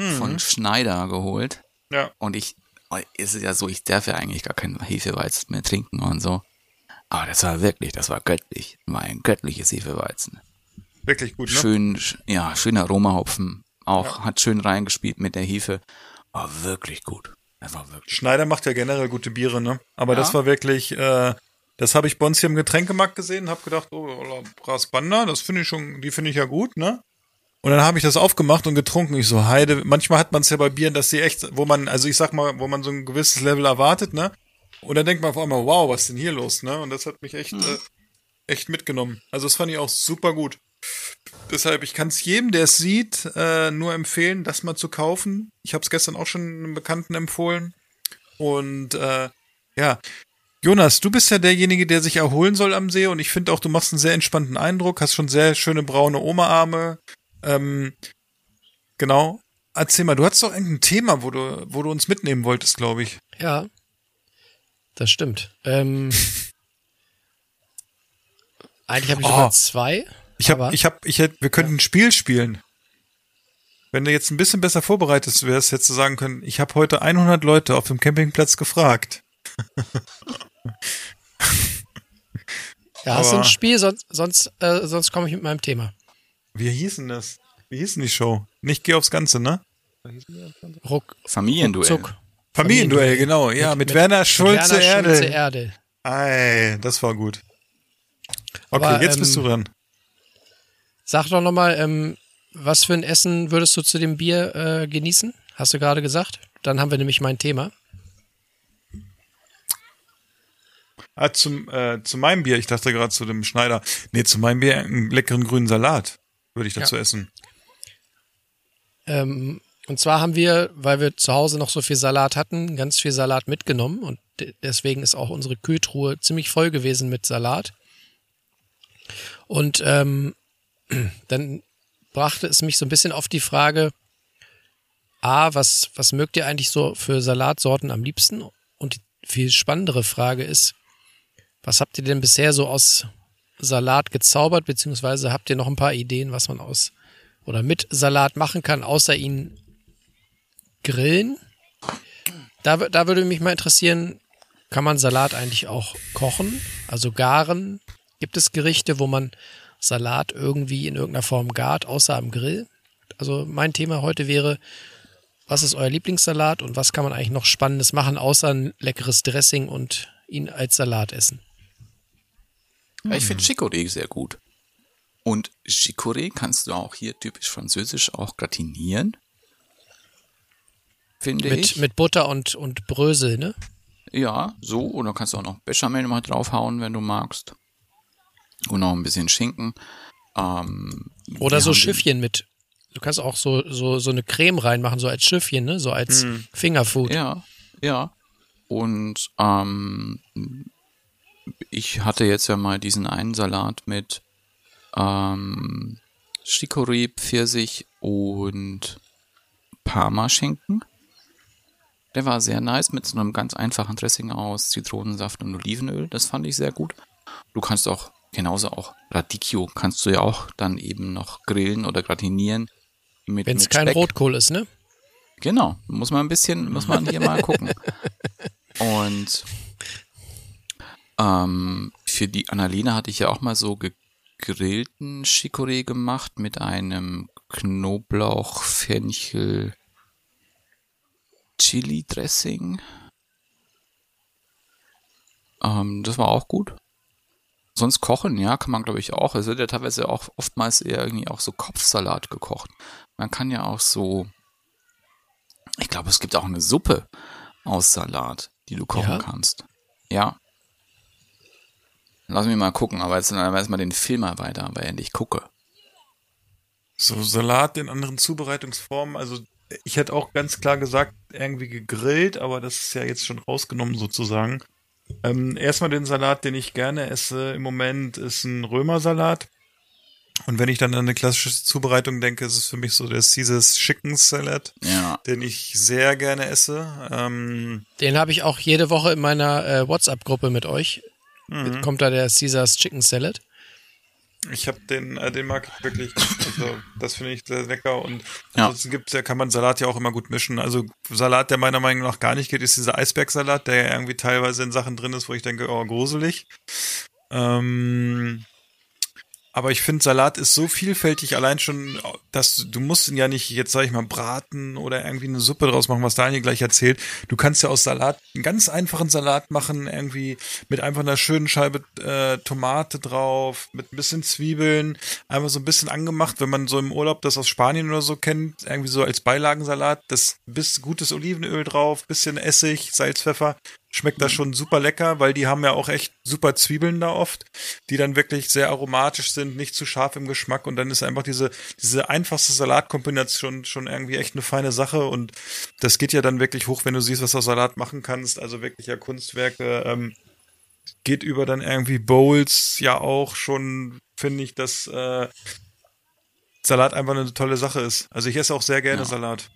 von Schneider geholt. Ja. Und ich, oh, ist es ja so, ich darf ja eigentlich gar kein Hefeweizen mehr trinken und so. Aber das war wirklich, das war göttlich. War ein göttliches Hefeweizen. Wirklich gut, ne? Schön, sch- ja, schön Aromahopfen. Auch hat schön reingespielt mit der Hefe. War wirklich gut. Das war wirklich. Schneider macht ja generell gute Biere, ne? Aber Ja. das war wirklich, äh, das habe ich bei uns hier im Getränkemarkt gesehen, habe gedacht, oh, Brasbanda, das finde ich schon, die finde ich ja gut, ne? Und dann habe ich das aufgemacht und getrunken. Ich so, Heide, manchmal hat man es ja bei Bieren, dass sie echt, wo man, also ich sag mal, wo man so ein gewisses Level erwartet, ne? Und dann denkt man auf einmal, wow, was ist denn hier los, ne? Und das hat mich echt, äh, echt mitgenommen. Also das fand ich auch super gut. Deshalb, ich kann es jedem, der es sieht, äh, nur empfehlen, das mal zu kaufen. Ich habe es gestern auch schon einem Bekannten empfohlen. Und äh, ja, Jonas, du bist ja derjenige, der sich erholen soll am See und ich finde auch, du machst einen sehr entspannten Eindruck, hast schon sehr schöne braune Oma-Arme. Ähm, genau. Erzähl mal, du hattest doch irgendein Thema, wo du, wo du uns mitnehmen wolltest, glaube ich. ja, das stimmt. Ähm, *laughs* eigentlich habe ich Oh. zwei. Ich habe, ich habe, ich hätte, wir könnten ein Spiel spielen. Wenn du jetzt ein bisschen besser vorbereitet wärst, hättest du sagen können, ich habe heute 100 Leute auf dem Campingplatz gefragt. *laughs* Ja, hast du ein Spiel, sonst, sonst, äh, sonst komme ich mit meinem Thema. Wie hießen das? Wie hießen die Show? Nicht geh aufs Ganze, ne? Ruck, Familienduell. Zuck. Familienduell, genau. Ja, mit, Werner Schulze Werner Erde. Schulze Erde. Ei, das war gut. Okay, Aber, jetzt bist du ähm, dran. Sag doch nochmal, ähm, was für ein Essen würdest du zu dem Bier äh, genießen? Hast du gerade gesagt? Dann haben wir nämlich mein Thema. Ah, zum, äh, zu meinem Bier, ich dachte gerade zu dem Schneider. Nee, zu meinem Bier einen leckeren grünen Salat würde ich dazu essen. Ähm, und zwar haben wir, weil wir zu Hause noch so viel Salat hatten, ganz viel Salat mitgenommen und de- deswegen ist auch unsere Kühltruhe ziemlich voll gewesen mit Salat. Und ähm, *clears throat* dann brachte es mich so ein bisschen auf die Frage, A, was, was mögt ihr eigentlich so für Salatsorten am liebsten? Und die viel spannendere Frage ist, was habt ihr denn bisher so aus Salat gezaubert, beziehungsweise habt ihr noch ein paar Ideen, was man aus oder mit Salat machen kann, außer ihn grillen? Da, da würde mich mal interessieren, kann man Salat eigentlich auch kochen, also garen? Gibt es Gerichte, wo man Salat irgendwie in irgendeiner Form gart, außer am Grill? Also mein Thema heute wäre, was ist euer Lieblingssalat und was kann man eigentlich noch Spannendes machen, außer ein leckeres Dressing und ihn als Salat essen? Ja, ich finde Chicorée sehr gut. Und Chicorée kannst du auch hier typisch französisch auch gratinieren. Finde Mit, ich. mit Butter und, und Brösel, ne? Ja, so. Oder kannst du auch noch Bechamel mal draufhauen, wenn du magst. Und noch ein bisschen Schinken. Ähm, Oder so Schiffchen mit. Du kannst auch so, so, so eine Creme reinmachen, so als Schiffchen, ne? So als Hm. Fingerfood. Ja, ja. Und ähm, ich hatte jetzt ja mal diesen einen Salat mit ähm, Chicorée, Pfirsich und Parmaschinken. Der war sehr nice mit so einem ganz einfachen Dressing aus Zitronensaft und Olivenöl. Das fand ich sehr gut. Du kannst auch genauso auch Radicchio kannst du ja auch dann eben noch grillen oder gratinieren. Wenn es kein Speck. Rotkohl ist, ne? Genau, muss man ein bisschen, muss man hier mal gucken. *laughs* Und ähm, für die Annalena hatte ich ja auch mal so gegrillten Chicorée gemacht mit einem Knoblauch, Fenchel, Chili Dressing. Ähm, das war auch gut. Sonst kochen, ja, kann man glaube ich auch. Es wird ja teilweise auch oftmals eher irgendwie auch so Kopfsalat gekocht. Man kann ja auch so ich glaube, es gibt auch eine Suppe aus Salat, die du kochen Ja? kannst. Ja. Lass mich mal gucken, aber jetzt dann erstmal den Film mal weiter, während ich gucke. So Salat in anderen Zubereitungsformen. Also ich hätte auch ganz klar gesagt, irgendwie gegrillt, aber das ist ja jetzt schon rausgenommen sozusagen. Ähm, erstmal den Salat, den ich gerne esse im Moment, ist ein Römersalat. Und wenn ich dann an eine klassische Zubereitung denke, ist es für mich so der Caesar's Chicken Salad, Ja. den ich sehr gerne esse. Ähm, Den habe ich auch jede Woche in meiner äh, WhatsApp-Gruppe mit euch. Mhm. Kommt da der Caesars Chicken Salad. Ich habe den, äh, den mag ich wirklich. Also das finde ich sehr lecker und Ja. ansonsten gibt's ja, kann man Salat ja auch immer gut mischen. Also Salat, der meiner Meinung nach gar nicht geht, ist dieser Eisbergsalat, der ja irgendwie teilweise in Sachen drin ist, wo ich denke, oh, gruselig. Ähm, aber ich finde, Salat ist so vielfältig, allein schon, dass du, du musst ihn ja nicht, jetzt sage ich mal, braten oder irgendwie eine Suppe draus machen, was Daniel gleich erzählt. Du kannst ja aus Salat einen ganz einfachen Salat machen, irgendwie mit einfach einer schönen Scheibe äh, Tomate drauf, mit ein bisschen Zwiebeln, einfach so ein bisschen angemacht, wenn man so im Urlaub das aus Spanien oder so kennt, irgendwie so als Beilagensalat, das bis gutes Olivenöl drauf, bisschen Essig, Salz, Pfeffer, schmeckt das schon super lecker, weil die haben ja auch echt super Zwiebeln da oft, die dann wirklich sehr aromatisch sind, nicht zu scharf im Geschmack und dann ist einfach diese, diese einfachste Salatkombination schon irgendwie echt eine feine Sache und das geht ja dann wirklich hoch, wenn du siehst, was du aus Salat machen kannst, also wirklich ja Kunstwerke, ähm, geht über dann irgendwie Bowls ja auch schon, finde ich, dass äh, Salat einfach eine tolle Sache ist. Also ich esse auch sehr gerne Ja. Salat.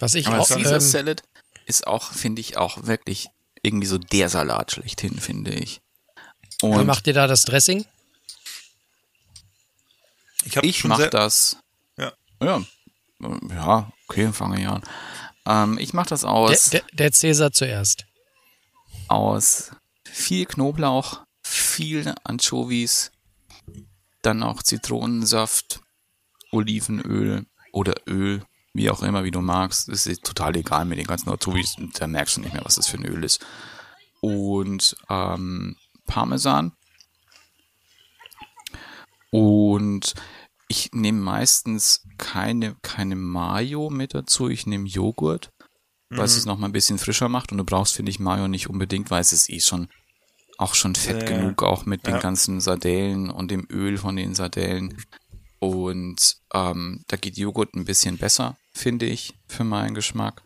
Was ich Aber auch. Caesar Ähm, Salad ist auch, finde ich, auch wirklich irgendwie so der Salat schlechthin, finde ich. wie Und macht ihr da das Dressing? Ich, ich mache das. Ja. Ja. Ja, okay, fange ich an. Ähm, ich mache das Der, aus. der, der Cäsar zuerst. aus viel Knoblauch, viel Anchovies, dann auch Zitronensaft, Olivenöl oder Öl, wie auch immer, wie du magst. Das ist total egal mit den ganzen Anchovies, da merkst du nicht mehr, was das für ein Öl ist. Und ähm, Parmesan. Und ich nehme meistens keine, keine Mayo mit dazu, ich nehme Joghurt was es noch mal ein bisschen frischer macht. Und du brauchst, finde ich, Mayo nicht unbedingt, weil es ist eh schon auch schon fett Ja. genug, auch mit den Ja. ganzen Sardellen und dem Öl von den Sardellen. Und ähm, da geht Joghurt ein bisschen besser, finde ich, für meinen Geschmack.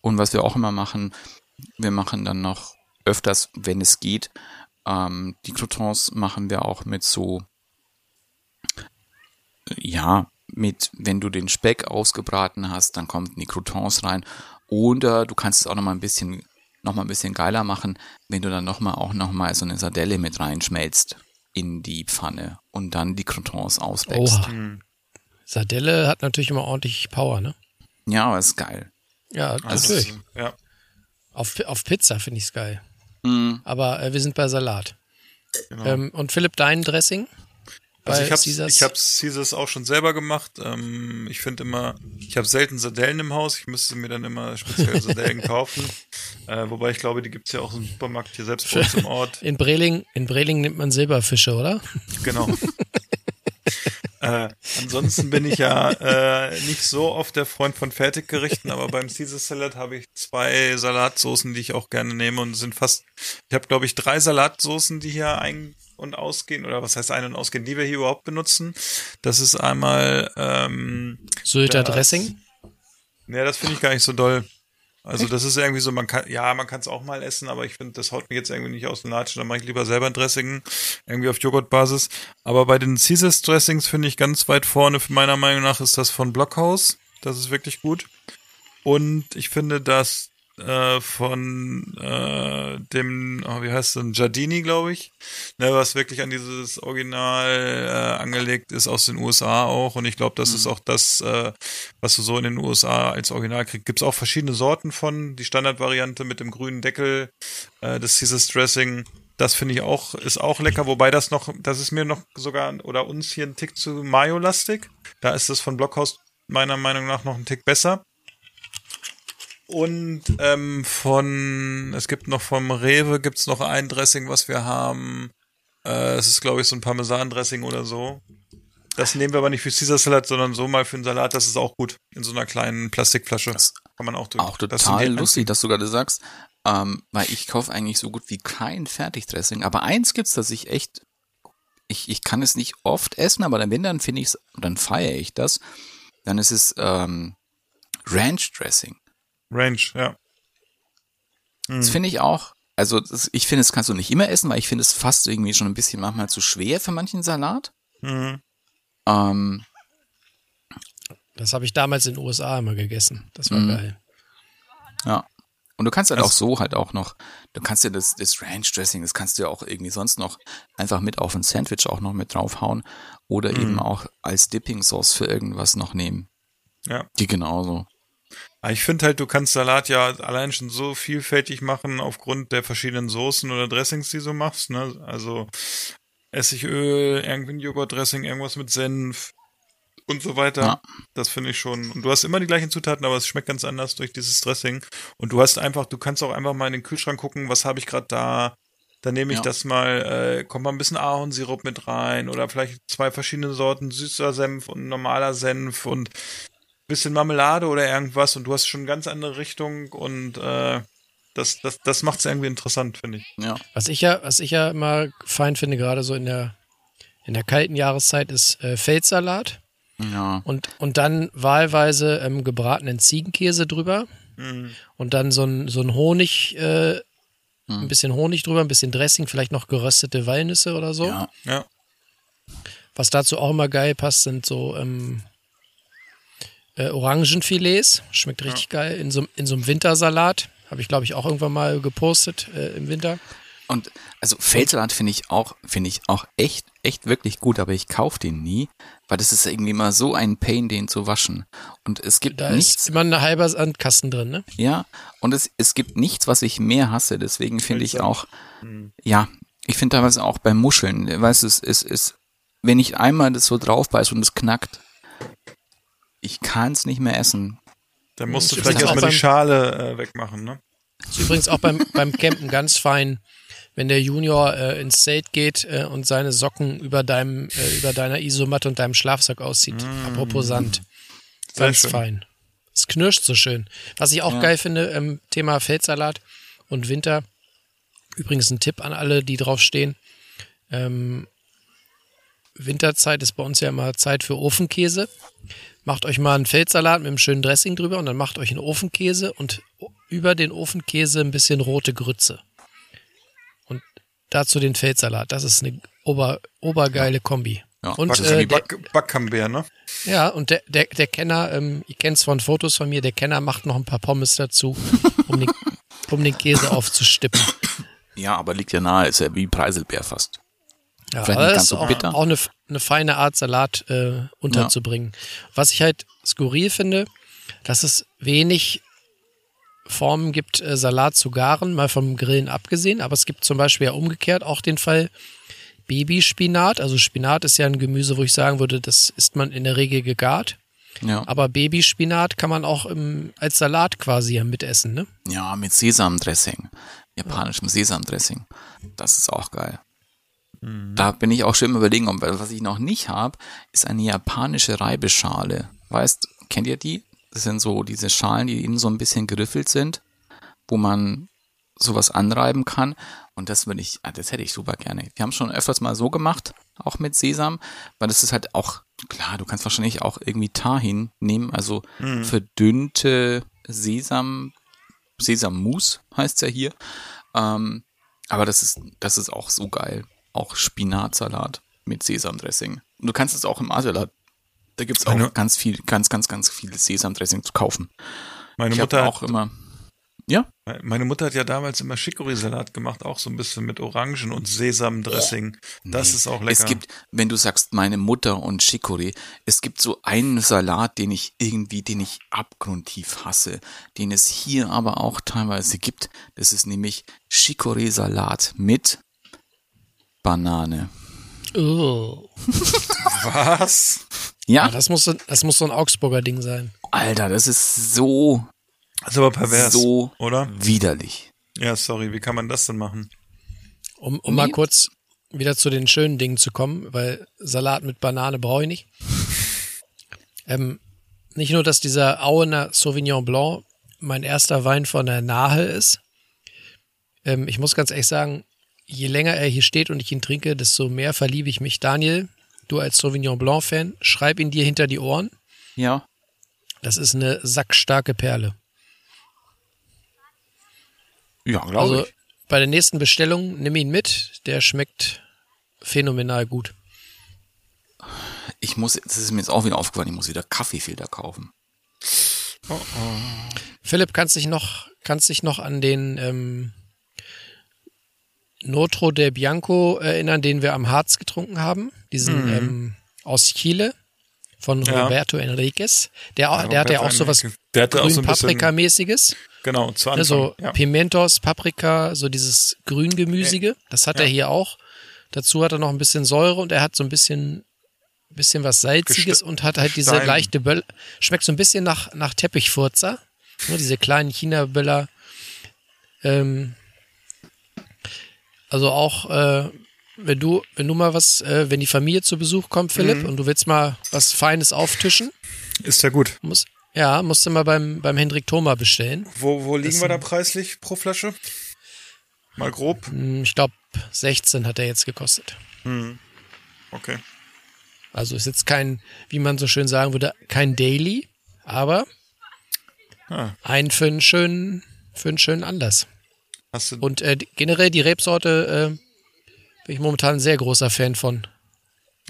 Und was wir auch immer machen, wir machen dann noch öfters, wenn es geht, ähm, die Croutons machen wir auch mit so, ja, mit, wenn du den Speck ausgebraten hast, dann kommen die Croutons rein. Oder du kannst es auch noch mal ein bisschen, noch mal ein bisschen geiler machen, wenn du dann noch mal auch noch mal so eine Sardelle mit reinschmelzt in die Pfanne und dann die Croutons auswächst. Oha. Sardelle hat natürlich immer ordentlich Power, ne? Ja, aber ist geil. Ja, Also- natürlich. Ja. Auf, auf Pizza finde ich es geil. Mm, Aber äh, wir sind bei Salat. Genau. Ähm, und Philipp, dein Dressing? Also ich habe Caesars? ich Caesars auch schon selber gemacht. Ähm, ich finde immer, ich habe selten Sardellen im Haus. Ich müsste mir dann immer speziell Sardellen *laughs* kaufen. Äh, wobei ich glaube, die gibt's ja auch im Supermarkt hier selbst bei uns im Ort. In Breling, in Breling nimmt man Silberfische, oder? Genau. *laughs* äh, ansonsten bin ich ja äh, nicht so oft der Freund von Fertiggerichten, aber beim Caesar Salad habe ich zwei Salatsoßen, die ich auch gerne nehme und es sind fast, ich habe glaube ich drei Salatsoßen, die hier ein, und ausgehen, oder was heißt ein- und ausgehen, die wir hier überhaupt benutzen. Das ist einmal ähm, Sylter Dressing. Ja, das finde ich gar nicht so doll. Also das ist irgendwie so, man kann, ja, man kann es auch mal essen, aber ich finde, das haut mir jetzt irgendwie nicht aus den Latschen. Dann mache ich lieber selber ein Dressing, irgendwie auf Joghurtbasis. Aber bei den Caesars Dressings finde ich ganz weit vorne, meiner Meinung nach, ist das von Blockhaus. Das ist wirklich gut. Und ich finde das äh, von äh, dem, oh, wie heißt denn, Giardini, glaube ich, ne, was wirklich an dieses Original äh, angelegt ist aus den USA auch. Und ich glaube, das ist auch das, äh, was du so in den USA als Original kriegst. Gibt es auch verschiedene Sorten von. Die Standardvariante mit dem grünen Deckel, äh, das Caesars Dressing. Das finde ich auch, ist auch lecker, wobei das noch, das ist mir noch sogar, oder uns hier ein Tick zu Mayo-lastig. Da ist das von Blockhaus meiner Meinung nach noch ein Tick besser. Und ähm, von, es gibt noch vom Rewe, gibt's noch ein Dressing, was wir haben. Äh, es ist, glaube ich, so ein Parmesan-Dressing oder so. Das nehmen wir aber nicht für Caesar Salat, sondern so mal für den Salat. Das ist auch gut. In so einer kleinen Plastikflasche. Das kann man auch drüber. Auch Das total die lustig, dass du gerade sagst, ähm, weil ich kaufe eigentlich so gut wie kein Fertigdressing. Aber eins gibt's, das ich echt, ich, ich kann es nicht oft essen, aber dann wenn, dann finde ich's, dann feiere ich das. Dann ist es ähm, Ranch Dressing. Range, ja. Das Mhm. finde ich auch. Also das, ich finde, das kannst du nicht immer essen, weil ich finde es fast irgendwie schon ein bisschen manchmal zu schwer für manchen Salat. Mhm. Ähm, Das habe ich damals in den USA immer gegessen. Das war Mhm. geil. Ja. Und du kannst halt Also- auch so halt auch noch, du kannst ja das, das Ranch Dressing, das kannst du ja auch irgendwie sonst noch einfach mit auf ein Sandwich auch noch mit draufhauen oder Mhm. eben auch als Dipping Sauce für irgendwas noch nehmen. Ja. Die genauso. Aber ich finde halt, du kannst Salat ja allein schon so vielfältig machen aufgrund der verschiedenen Soßen oder Dressings, die du machst. Ne? Also Essigöl, irgendwie ein Joghurtdressing, irgendwas mit Senf und so weiter. Ja. Das finde ich schon. Und du hast immer die gleichen Zutaten, aber es schmeckt ganz anders durch dieses Dressing. Und du hast einfach, du kannst auch einfach mal in den Kühlschrank gucken, was habe ich gerade da. Dann nehme ich Ja. das mal, äh, kommt mal ein bisschen Ahornsirup mit rein oder vielleicht zwei verschiedene Sorten süßer Senf und normaler Senf und bisschen Marmelade oder irgendwas und du hast schon eine ganz andere Richtung und äh, das, das, das macht es irgendwie interessant, finde ich. Ja. Was ich ja, was ich ja immer fein finde, gerade so in der, in der kalten Jahreszeit, ist äh, Feldsalat Ja. und, und dann wahlweise ähm, gebratenen Ziegenkäse drüber Mhm. und dann so ein, so ein Honig, äh, ein bisschen Honig drüber, ein bisschen Dressing, vielleicht noch geröstete Walnüsse oder so. Ja. Ja. Was dazu auch immer geil passt, sind so ähm, äh, Orangenfilets. Schmeckt richtig geil. In so, in so einem Wintersalat. Habe ich, glaube ich, auch irgendwann mal gepostet äh, im Winter. Und also Feldsalat finde ich auch, finde ich auch echt, echt wirklich gut, aber ich kaufe den nie, weil das ist irgendwie immer so ein Pain, den zu waschen. Und es gibt Da nichts, ist immer ein halber Sandkasten drin, ne? ja, und es, es gibt nichts, was ich mehr hasse. Deswegen finde ich auch, ja, ich finde teilweise auch bei Muscheln, weißt du, es ist, ist, wenn ich einmal das so drauf beiß und es knackt, ich kann es nicht mehr essen. Dann musst du Ich vielleicht erstmal die Schale äh, wegmachen, ne? Ist übrigens auch beim, beim Campen ganz fein, wenn der Junior äh, ins Zelt geht äh, und seine Socken über deinem, äh, über deiner Isomatte und deinem Schlafsack auszieht. Apropos Sand. Sehr Ganz schön. fein. Es knirscht so schön. Was ich auch Ja. geil finde, ähm, Thema Feldsalat und Winter. Übrigens ein Tipp an alle, die drauf stehen. Ähm, Winterzeit ist bei uns ja immer Zeit für Ofenkäse. Macht euch mal einen Feldsalat mit einem schönen Dressing drüber und dann macht euch einen Ofenkäse und über den Ofenkäse ein bisschen rote Grütze. Und dazu den Feldsalat. Das ist eine ober, obergeile Kombi. Ja, und äh, wie der, Back, Backcamembert, ne? ja, und der, der, der Kenner, ähm, ihr kennt es von Fotos von mir, der Kenner macht noch ein paar Pommes dazu, *laughs* um den, um den Käse aufzustippen. Ja, aber liegt ja nahe, ist ja wie Preiselbeer fast. Ja, Vielleicht aber nicht das ganz ist so auch, bitter. auch eine, eine feine Art, Salat äh, unterzubringen. Was ich halt skurril finde, dass es wenig Formen gibt, äh, Salat zu garen, mal vom Grillen abgesehen, aber es gibt zum Beispiel ja umgekehrt auch den Fall Babyspinat. Also Spinat ist ja ein Gemüse, wo ich sagen würde, das isst man in der Regel gegart. Ja. Aber Babyspinat kann man auch im, als Salat quasi ja mitessen, ne? Ja, mit Sesamdressing. Japanischem Sesamdressing. Das ist auch geil. Da bin ich auch schon im überlegen, ob- was ich noch nicht habe, ist eine japanische Reibeschale. Weißt, kennt ihr die? Das sind so diese Schalen, die innen so ein bisschen geriffelt sind, wo man sowas anreiben kann. Und das würde ich, ah, das hätte ich super gerne. Wir haben schon öfters mal so gemacht, auch mit Sesam, weil das ist halt auch, klar, du kannst wahrscheinlich auch irgendwie Tahin nehmen, also Mhm. verdünnte Sesam, Sesammus heißt's ja hier. Ähm, aber das ist, das ist auch so geil. Auch Spinatsalat mit Sesamdressing. Und du kannst es auch im Asalat. Da gibt's auch Meine- ganz viel, ganz, ganz, ganz viel Sesamdressing zu kaufen. Meine ich Mutter auch hat, immer. Ja? meine Mutter hat ja damals immer Chicorée-Salat gemacht, auch so ein bisschen mit Orangen und Sesamdressing. Das Nee. ist auch lecker. Es gibt, wenn du sagst, meine Mutter und Chicorée, es gibt so einen Salat, den ich irgendwie, den ich abgrundtief hasse, den es hier aber auch teilweise gibt. Das ist nämlich Chicorée-Salat mit Banane. Oh. *laughs* Was? Ja, Ja, das muss, so- das muss so ein Augsburger Ding sein. Alter, das ist so, Das ist aber pervers, so oder? widerlich. Ja, sorry, wie kann man das denn machen? Um, um mal kurz wieder zu den schönen Dingen zu kommen, weil Salat mit Banane brauche ich nicht. *laughs* Ähm, nicht nur, dass dieser Auener Sauvignon Blanc mein erster Wein von der Nahe ist. Ähm, ich muss ganz ehrlich sagen, je länger er hier steht und ich ihn trinke, desto mehr verliebe ich mich. Daniel, du als Sauvignon Blanc-Fan, schreib ihn dir hinter die Ohren. Ja. Das ist eine sackstarke Perle. Ja, glaube Also ich. bei der nächsten Bestellung nimm ihn mit. Der schmeckt phänomenal gut. Ich muss, das ist mir jetzt auch wieder aufgefallen, ich muss wieder Kaffeefilter kaufen. Philipp, kannst dich noch, kannst dich noch an den ähm, Notro del Bianco erinnern, den wir am Harz getrunken haben? Diesen Mhm. ähm, aus Chile von Ja. Roberto Enriquez. Der, Ja, der hat ja auch sowas. Der hatte auch so. Genau, zu Anfang. Also ja. Pimentos, Paprika, so dieses Grüngemüsige. Das hat er hier auch. Dazu hat er noch ein bisschen Säure und er hat so ein bisschen, bisschen was Salziges Geste- und hat halt diese Stein. leichte Böll. Schmeckt so ein bisschen nach, nach Teppichfurzer. Ne, diese kleinen China-Böller. Ähm, also auch, äh, wenn du, wenn du mal was, äh, wenn die Familie zu Besuch kommt, Philipp, Mhm. und du willst mal was Feines auftischen, Ist ja gut. muss, ja, musst du mal beim, beim Hendrik Thoma bestellen. Wo, wo liegen Das wir da preislich pro Flasche? Mal grob. Hm, Ich glaube, 16 hat er jetzt gekostet. Hm. Okay. Also ist jetzt kein, wie man so schön sagen würde, kein Daily, aber Ah. ein für einen schönen, für einen schönen Anlass. Hast du, Und äh, generell die Rebsorte äh, bin ich momentan ein sehr großer Fan von.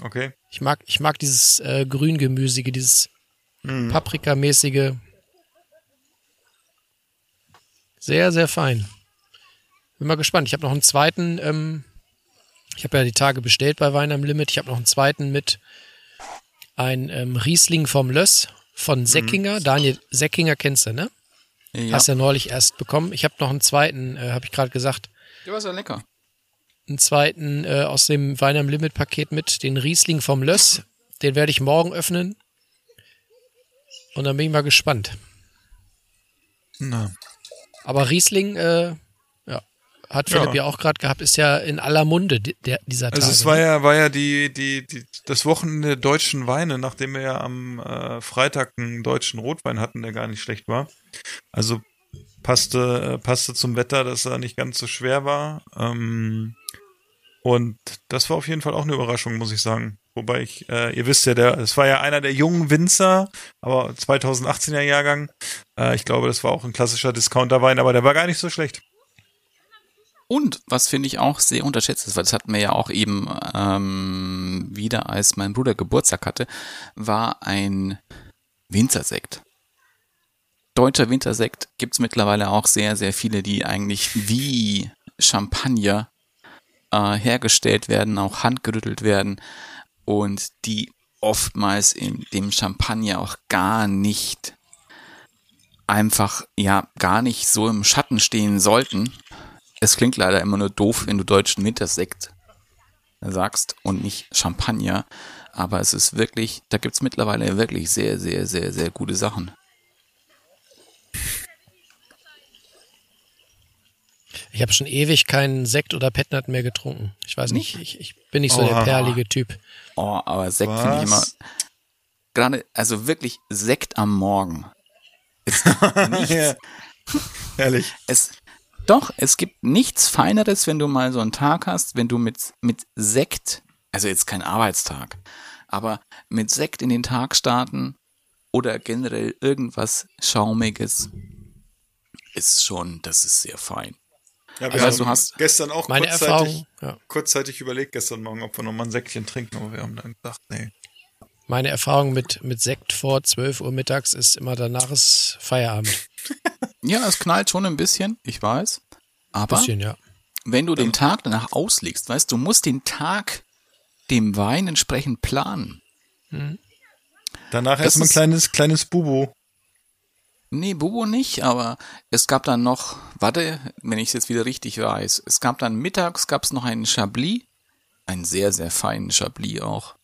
okay. Ich mag, ich mag dieses äh, Grüngemüsige, dieses Mhm. Paprikamäßige. Sehr, sehr fein. Bin mal gespannt. Ich habe noch einen zweiten, ähm, ich habe ja die Tage bestellt bei Wein am Limit. Ich habe noch einen zweiten mit ein ähm, Riesling vom Löss von Säckinger. Daniel Säckinger kennst du, ne? Ja. Hast ja neulich erst bekommen. Ich habe noch einen zweiten, äh, habe ich gerade gesagt, Der war sehr lecker. einen zweiten äh, aus dem Wein am Limit Paket mit, den Riesling vom Löss. Den werde ich morgen öffnen. Und dann bin ich mal gespannt. Na. Aber Riesling, äh, ja, hat Philipp Ja. ja, auch gerade gehabt, ist ja in aller Munde der, dieser Tage. Also es war ja, war ja die, die, die, das Wochenende der deutschen Weine, nachdem wir ja am äh, Freitag einen deutschen Rotwein hatten, der gar nicht schlecht war. Also passte, äh, passte zum Wetter, dass er nicht ganz so schwer war. Ähm, und das war auf jeden Fall auch eine Überraschung, muss ich sagen. Wobei ich, äh, ihr wisst ja, der, es war ja einer der jungen Winzer, aber 2018er Jahrgang. Äh, ich glaube, das war auch ein klassischer Discounterwein, aber der war gar nicht so schlecht. Und was finde ich auch sehr unterschätzt ist, weil das hatten wir ja auch eben ähm, wieder, als mein Bruder Geburtstag hatte, war ein Winzersekt. Deutscher Wintersekt gibt's mittlerweile auch sehr, sehr viele, die eigentlich wie Champagner äh, hergestellt werden, auch handgerüttelt werden und die oftmals in dem Champagner auch gar nicht einfach, ja, gar nicht so im Schatten stehen sollten. Es klingt leider immer nur doof, wenn du deutschen Wintersekt sagst und nicht Champagner. Aber es ist wirklich, da gibt's mittlerweile wirklich sehr, sehr, sehr, sehr gute Sachen. Ich habe schon ewig keinen Sekt oder Petnat mehr getrunken. Ich weiß nicht, ich, ich bin nicht so Oha. der perlige Typ. Oh, aber Sekt finde ich immer, gerade, also wirklich Sekt am Morgen. Ist *laughs* nichts. Ja. Ehrlich. Es, Doch, es gibt nichts Feineres, wenn du mal so einen Tag hast, wenn du mit, mit Sekt, also jetzt kein Arbeitstag, aber mit Sekt in den Tag starten oder generell irgendwas Schaumiges, ist schon, das ist sehr fein. Ja, wir Also haben du hast- gestern auch Meine kurzzeitig, Erfahrung, ja. kurzzeitig überlegt, gestern Morgen, ob wir noch mal ein Säckchen trinken, aber wir haben dann gedacht, nee. Meine Erfahrung mit, mit Sekt vor 12 Uhr mittags ist immer danach ist Feierabend. *laughs* Ja, es knallt schon ein bisschen, ich weiß. Aber Bisschen, ja. wenn du den Tag danach auslegst, weißt du, musst den Tag dem Wein entsprechend planen. Danach Das erstmal ein kleines, kleines Bubo. Nee, Bubo nicht, aber es gab dann noch, warte, wenn ich es jetzt wieder richtig weiß, es gab dann mittags, gab es noch einen Chablis, einen sehr, sehr feinen Chablis auch,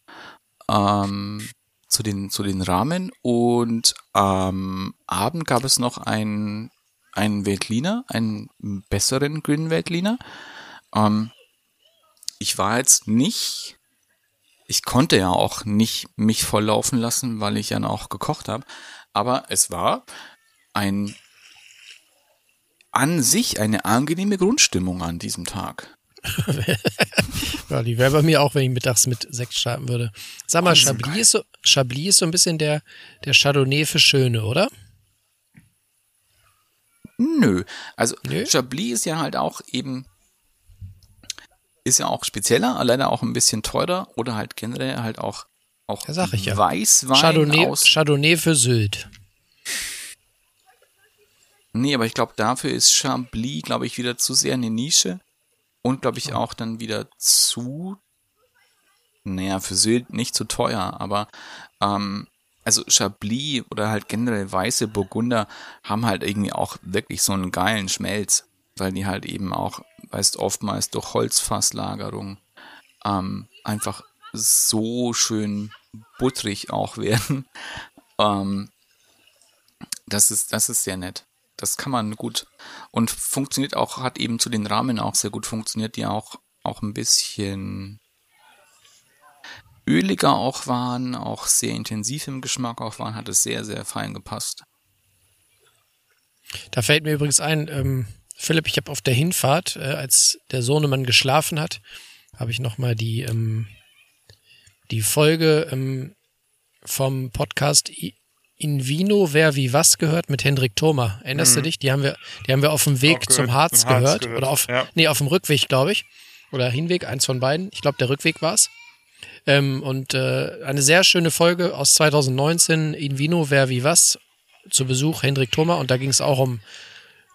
ähm, zu den, zu den Rahmen und am Abend gab es noch einen, einen Veltliner, einen besseren grünen Veltliner. Ähm, ich war jetzt nicht, ich konnte ja auch nicht mich volllaufen lassen, weil ich ja auch gekocht habe, aber es war ein an sich eine angenehme Grundstimmung an diesem Tag. *laughs* Ja, die wäre bei mir auch, wenn ich mittags mit Sekt starten würde. Sag mal, Chablis ist, so, Chablis ist so ein bisschen der, der Chardonnay für Schöne, oder? Nö, also Nö? Chablis ist ja halt auch eben ist ja auch spezieller, leider auch ein bisschen teurer oder halt generell halt auch auch Ja, sag ich ja. Weißwein Chardonnay, aus. Chardonnay für Sylt. Nee, aber ich glaube, dafür ist Chablis, glaube ich, wieder zu sehr eine Nische und glaube ich auch dann wieder zu, naja, für Sylt nicht zu teuer, aber ähm, also Chablis oder halt generell weiße Burgunder haben halt irgendwie auch wirklich so einen geilen Schmelz, weil die halt eben auch, weißt oftmals durch Holzfasslagerung ähm, einfach so schön butterig auch *laughs* werden. Ähm, das ist, das ist sehr nett. Das kann man gut und funktioniert auch, hat eben zu den Rahmen auch sehr gut funktioniert, die auch, auch ein bisschen öliger auch waren, auch sehr intensiv im Geschmack auch waren, hat es sehr, sehr fein gepasst. Da fällt mir übrigens ein, ähm, Philipp, ich habe auf der Hinfahrt, äh, als der Sohnemann geschlafen hat, habe ich nochmal die, ähm, die Folge ähm, vom Podcast In Vino, wer wie was gehört mit Hendrik Thoma. Erinnerst du dich? Die haben wir, die haben wir auf dem Weg gehört, zum Harz Harz gehört. gehört, Oder auf, ja. nee, auf dem Rückweg, glaube ich. Oder Hinweg, eins von beiden. Ich glaube, der Rückweg war's. Ähm, und äh, eine sehr schöne Folge aus 2019, In Vino, wer wie was, zu Besuch Hendrik Thoma. Und da ging es auch um,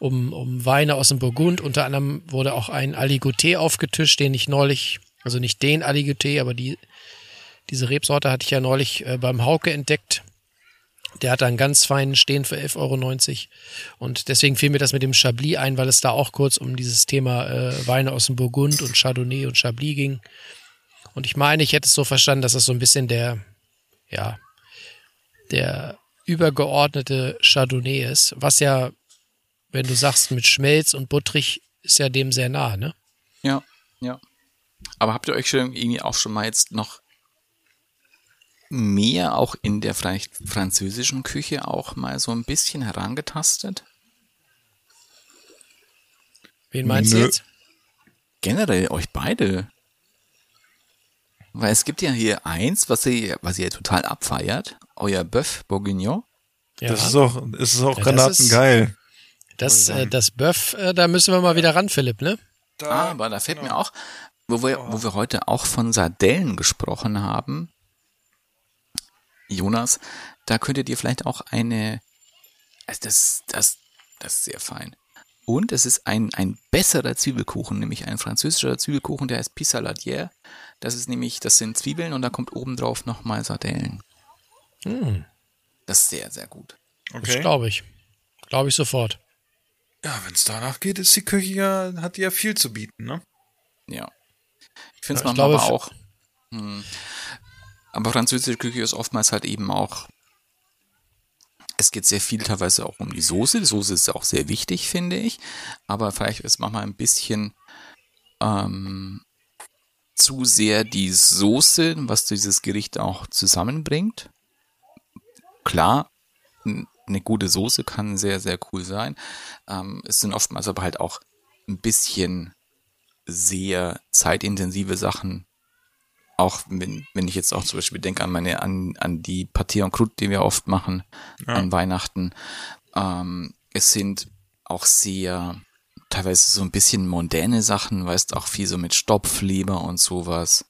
um, um Weine aus dem Burgund. Unter anderem wurde auch ein Aligoté aufgetischt, den ich neulich, also nicht den Aligoté, aber die, diese Rebsorte hatte ich ja neulich äh, beim Hauke entdeckt. Der hat einen ganz feinen Stehen für 11,90 Euro. Und deswegen fiel mir das mit dem Chablis ein, weil es da auch kurz um dieses Thema äh, Weine aus dem Burgund und Chardonnay und Chablis ging. Und ich meine, ich hätte es so verstanden, dass das so ein bisschen der, ja, der übergeordnete Chardonnay ist, was ja, wenn du sagst, mit Schmelz und butterig, ist ja dem sehr nah, ne? Ja, ja. Aber habt ihr euch schon irgendwie auch schon mal jetzt noch mehr auch in der vielleicht französischen Küche auch mal so ein bisschen herangetastet? Wen meinst du Nö. jetzt? Generell euch beide. Weil es gibt ja hier eins, was ihr, was ihr total abfeiert, euer Bœuf Bourguignon. Ja, Das ist auch, ist auch Ja, das ist- granatengeil. das, äh, das Bœuf, äh, da müssen wir mal wieder ran, Philipp, ne? Aber da fällt mir auch, wo wir, wo wir heute auch von Sardellen gesprochen haben, Jonas, da könntet ihr vielleicht auch eine, also das, das, das ist sehr fein. Und es ist ein, ein besserer Zwiebelkuchen, nämlich ein französischer Zwiebelkuchen, der heißt Pissaladière. Das ist nämlich, das sind Zwiebeln und da kommt obendrauf nochmal Sardellen. Hm, Das ist sehr, sehr gut. das Okay. glaube ich. Glaube ich sofort. Ja, wenn es danach geht, ist die Küche ja, hat die ja viel zu bieten, ne? Ja. Ich finde es Ja, manchmal glaube, aber auch. Hm, aber französische Küche ist oftmals halt eben auch. Es geht sehr viel teilweise auch um die Soße. Die Soße ist auch sehr wichtig, finde ich. Aber vielleicht ist manchmal ein bisschen ähm, zu sehr die Soße, was dieses Gericht auch zusammenbringt. Klar, eine gute Soße kann sehr, sehr cool sein. Ähm, es sind oftmals aber halt auch ein bisschen sehr zeitintensive Sachen. Auch wenn, wenn ich jetzt auch zum Beispiel denke an meine, an, an die Partie en Croûte, die wir oft machen Ja. an Weihnachten. Ähm, es sind auch sehr, teilweise so ein bisschen mondäne Sachen, weißt auch viel so mit Stopfleber und sowas.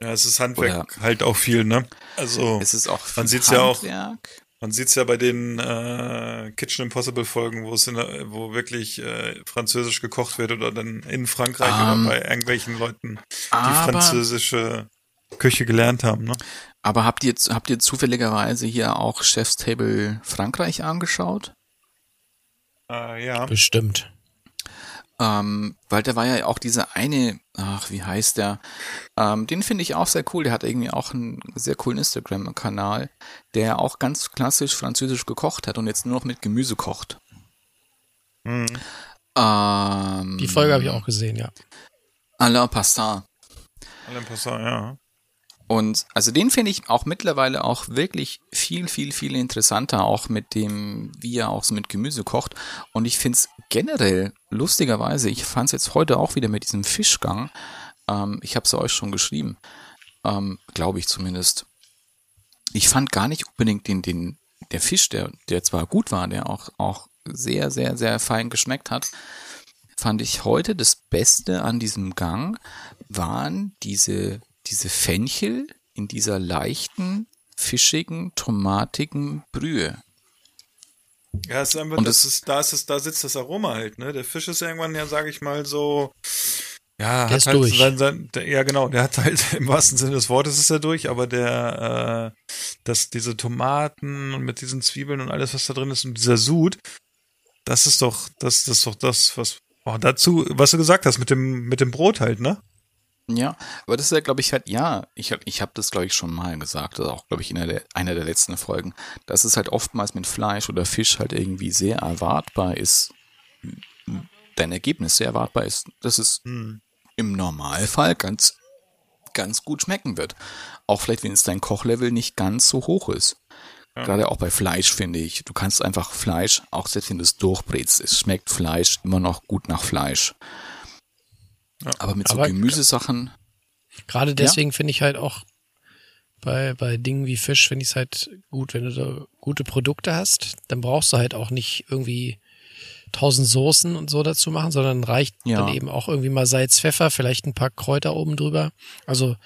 Ja, es ist Handwerk halt auch viel, ne? Also Es ist auch man viel sieht's ja auch, Man sieht's ja bei den äh, Kitchen Impossible Folgen, wo es in wo wirklich äh, französisch gekocht wird oder dann in Frankreich Ähm, oder bei irgendwelchen Leuten, die aber- französische Küche gelernt haben, ne? Aber habt ihr, habt ihr zufälligerweise hier auch Chef's Table Frankreich angeschaut? Äh, ja. Bestimmt. Ähm, weil da war ja auch dieser eine, ach, wie heißt der? Ähm, den finde ich auch sehr cool. Der hat irgendwie auch einen sehr coolen Instagram-Kanal, der auch ganz klassisch französisch gekocht hat und jetzt nur noch mit Gemüse kocht. Mhm. Ähm, Die Folge habe ich auch gesehen, ja. Alain Passat. Alain Passat, ja. Und also den finde ich auch mittlerweile auch wirklich viel, viel, viel interessanter, auch mit dem, wie er auch so mit Gemüse kocht. Und ich finde es generell, lustigerweise, ich fand es jetzt heute auch wieder mit diesem Fischgang, ähm, ich habe es euch schon geschrieben, ähm, glaube ich zumindest. Ich fand gar nicht unbedingt den, den, der Fisch, der, der zwar gut war, der auch, auch sehr, sehr, sehr fein geschmeckt hat, fand ich heute das Beste an diesem Gang waren diese, diese Fenchel in dieser leichten, fischigen, tomatigen Brühe. Ja, es ist einfach, Und das das- ist, da ist es, da sitzt das Aroma halt, ne? Der Fisch ist irgendwann ja, sage ich mal, so, ja, Der hat ist halt durch. Sein, sein, der, ja genau, der hat halt *laughs* im wahrsten Sinne des Wortes ist er durch, aber der, äh, das, diese Tomaten und mit diesen Zwiebeln und alles, was da drin ist und dieser Sud, das ist doch, das, das ist doch das, was, oh, dazu, was du gesagt hast mit dem, mit dem Brot halt, ne? Ja, aber das ist ja, glaube ich, halt, ja, ich, hab- ich habe das, glaube ich, schon mal gesagt, also auch, glaube ich, in einer der, einer der letzten Folgen, dass es halt oftmals mit Fleisch oder Fisch halt irgendwie sehr erwartbar ist, dein Ergebnis sehr erwartbar ist, dass es Hm. im Normalfall ganz, ganz gut schmecken wird. Auch vielleicht, wenn es dein Kochlevel nicht ganz so hoch ist. Gerade auch bei Fleisch finde ich, du kannst einfach Fleisch, auch selbst wenn du es durchbrätst, es schmeckt Fleisch immer noch gut nach Fleisch. Aber mit so Aber- Gemüsesachen, Gerade deswegen finde ich halt auch bei, bei Dingen wie Fisch, finde ich es halt gut, wenn du da gute Produkte hast, dann brauchst du halt auch nicht irgendwie tausend Soßen und so dazu machen, sondern reicht Ja. dann eben auch irgendwie mal Salz, Pfeffer, vielleicht ein paar Kräuter oben drüber. Also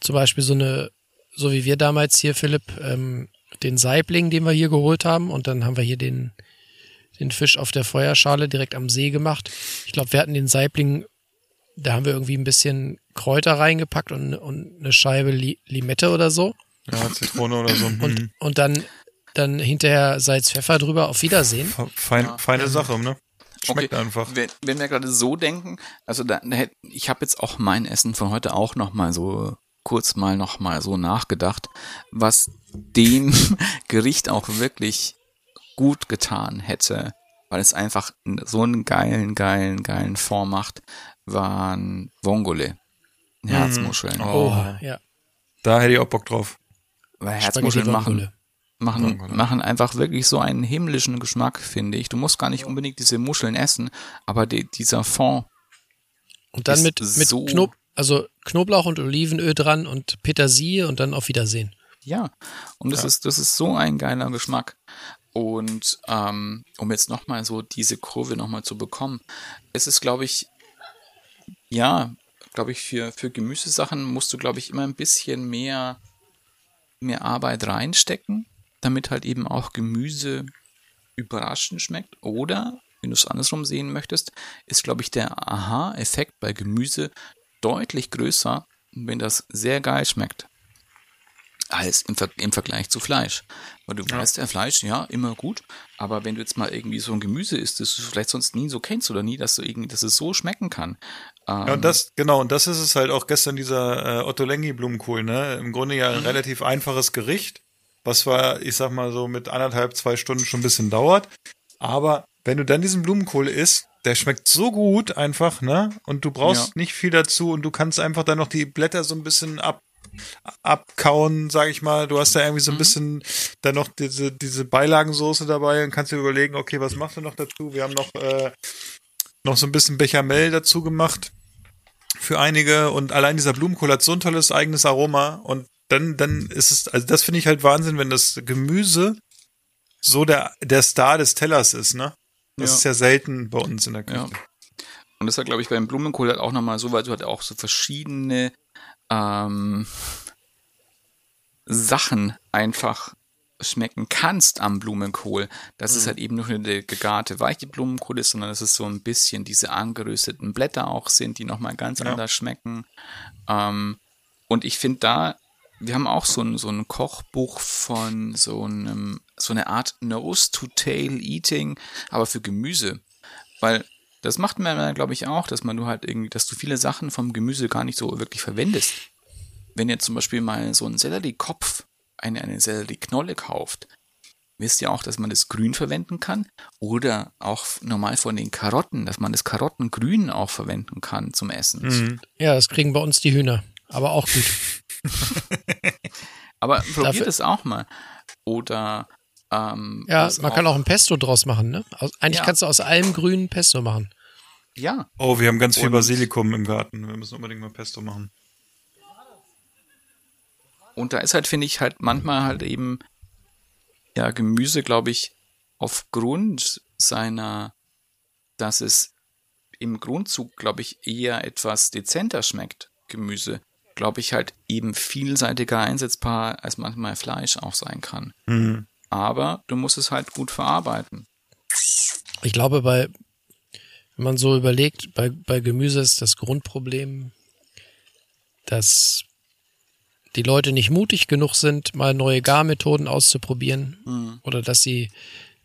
zum Beispiel so eine, so wie wir damals hier, Philipp, ähm, den Saibling, den wir hier geholt haben und dann haben wir hier den, den Fisch auf der Feuerschale direkt am See gemacht. Ich glaube, wir hatten den Saibling da haben wir irgendwie ein bisschen Kräuter reingepackt und, und eine Scheibe Li Limette oder so. Ja, Zitrone oder so. Und, Hm. und dann, dann hinterher Salz, Pfeffer drüber. Auf Wiedersehen. Fe- Fein, feine Sache, ne? Schmeckt Okay, einfach. Wenn, wenn wir gerade so denken, also da, ich habe jetzt auch mein Essen von heute auch noch mal so kurz mal noch mal so nachgedacht, was dem *laughs* Gericht auch wirklich gut getan hätte, weil es einfach so einen geilen, geilen, geilen Form macht, waren Vongole. Herzmuscheln. Oh. Oh, ja. Da hätte ich auch Bock drauf. Weil Herzmuscheln machen, machen, Vongole. machen einfach wirklich so einen himmlischen Geschmack, finde ich. Du musst gar nicht unbedingt diese Muscheln essen, aber die, dieser Fond, Und dann Ist mit, mit so- Knob, also Knoblauch und Olivenöl dran und Petersilie und dann auf Wiedersehen. Ja, und das ist das ist so ein geiler Geschmack. Und ähm, um jetzt nochmal so diese Kurve nochmal zu bekommen, es ist, glaube ich, ja, glaube ich, für, für Gemüsesachen musst du, glaube ich, immer ein bisschen mehr, mehr Arbeit reinstecken, damit halt eben auch Gemüse überraschend schmeckt. Oder, wenn du es andersrum sehen möchtest, ist, glaube ich, der Aha-Effekt bei Gemüse deutlich größer, wenn das sehr geil schmeckt als im, Ver im Vergleich zu Fleisch. Weil du weißt, ja, Fleisch, ja, immer gut, aber wenn du jetzt mal irgendwie so ein Gemüse isst, das du vielleicht sonst nie so kennst oder nie, dass du irgendwie, dass es so schmecken kann. Ähm, Ja, und das, genau, und das ist es halt auch gestern dieser äh, Otto Lengi Blumenkohl, ne? Im Grunde ja ein relativ einfaches Gericht, was zwar, ich sag mal so, mit anderthalb, zwei Stunden schon ein bisschen dauert. Aber wenn du dann diesen Blumenkohl isst, der schmeckt so gut einfach, ne? Und du brauchst Ja. nicht viel dazu und du kannst einfach dann noch die Blätter so ein bisschen ab abkauen, sag ich mal. Du hast da irgendwie so ein bisschen dann noch diese, diese Beilagensoße dabei und kannst dir überlegen, okay, was machst du noch dazu? Wir haben noch äh, noch so ein bisschen Bechamel dazu gemacht für einige und allein dieser Blumenkohl hat so ein tolles eigenes Aroma und dann, dann ist es, also das finde ich halt Wahnsinn, wenn das Gemüse so der, der Star des Tellers ist, ne? Das Ja. ist ja selten bei uns in der Küche. Ja. Und das war, glaube ich, beim Blumenkohl halt auch nochmal so, weil du halt auch so verschiedene ähm, Sachen einfach schmecken kannst am Blumenkohl. Dass es Mhm. halt eben nicht nur der gegarte weiche Blumenkohl ist, sondern dass es so ein bisschen diese angerösteten Blätter auch sind, die nochmal ganz Ja. anders schmecken. Ähm, und ich finde da, wir haben auch so ein, so ein Kochbuch von so einem, so eine Art Nose to Tail Eating, aber für Gemüse. Weil das macht man, glaube ich, auch, dass man du halt irgendwie, dass du viele Sachen vom Gemüse gar nicht so wirklich verwendest. Wenn ihr zum Beispiel mal so einen Selleriekopf, eine, eine Sellerieknolle kauft, wisst ihr auch, dass man das grün verwenden kann oder auch normal von den Karotten, dass man das Karottengrün auch verwenden kann zum Essen. Mhm. Ja, das kriegen bei uns die Hühner. Aber auch gut. *laughs* Aber probiert Dafür- es auch mal. Oder ähm, Ja, man kann auch ein Pesto draus machen, ne? Aus, eigentlich Ja. kannst du aus allem grünen Pesto machen. Ja. Oh, wir haben ganz viel Und- Basilikum im Garten. Wir müssen unbedingt mal Pesto machen. Und da ist halt, finde ich, halt manchmal halt eben, ja, Gemüse, glaube ich, aufgrund seiner, dass es im Grundzug, glaube ich, eher etwas dezenter schmeckt, Gemüse, glaube ich, halt eben vielseitiger einsetzbar, als manchmal Fleisch auch sein kann. Mhm. Aber du musst es halt gut verarbeiten. Ich glaube, bei, wenn man so überlegt, bei, bei Gemüse ist das Grundproblem, dass die Leute nicht mutig genug sind, mal neue Garmethoden auszuprobieren Mhm. oder dass sie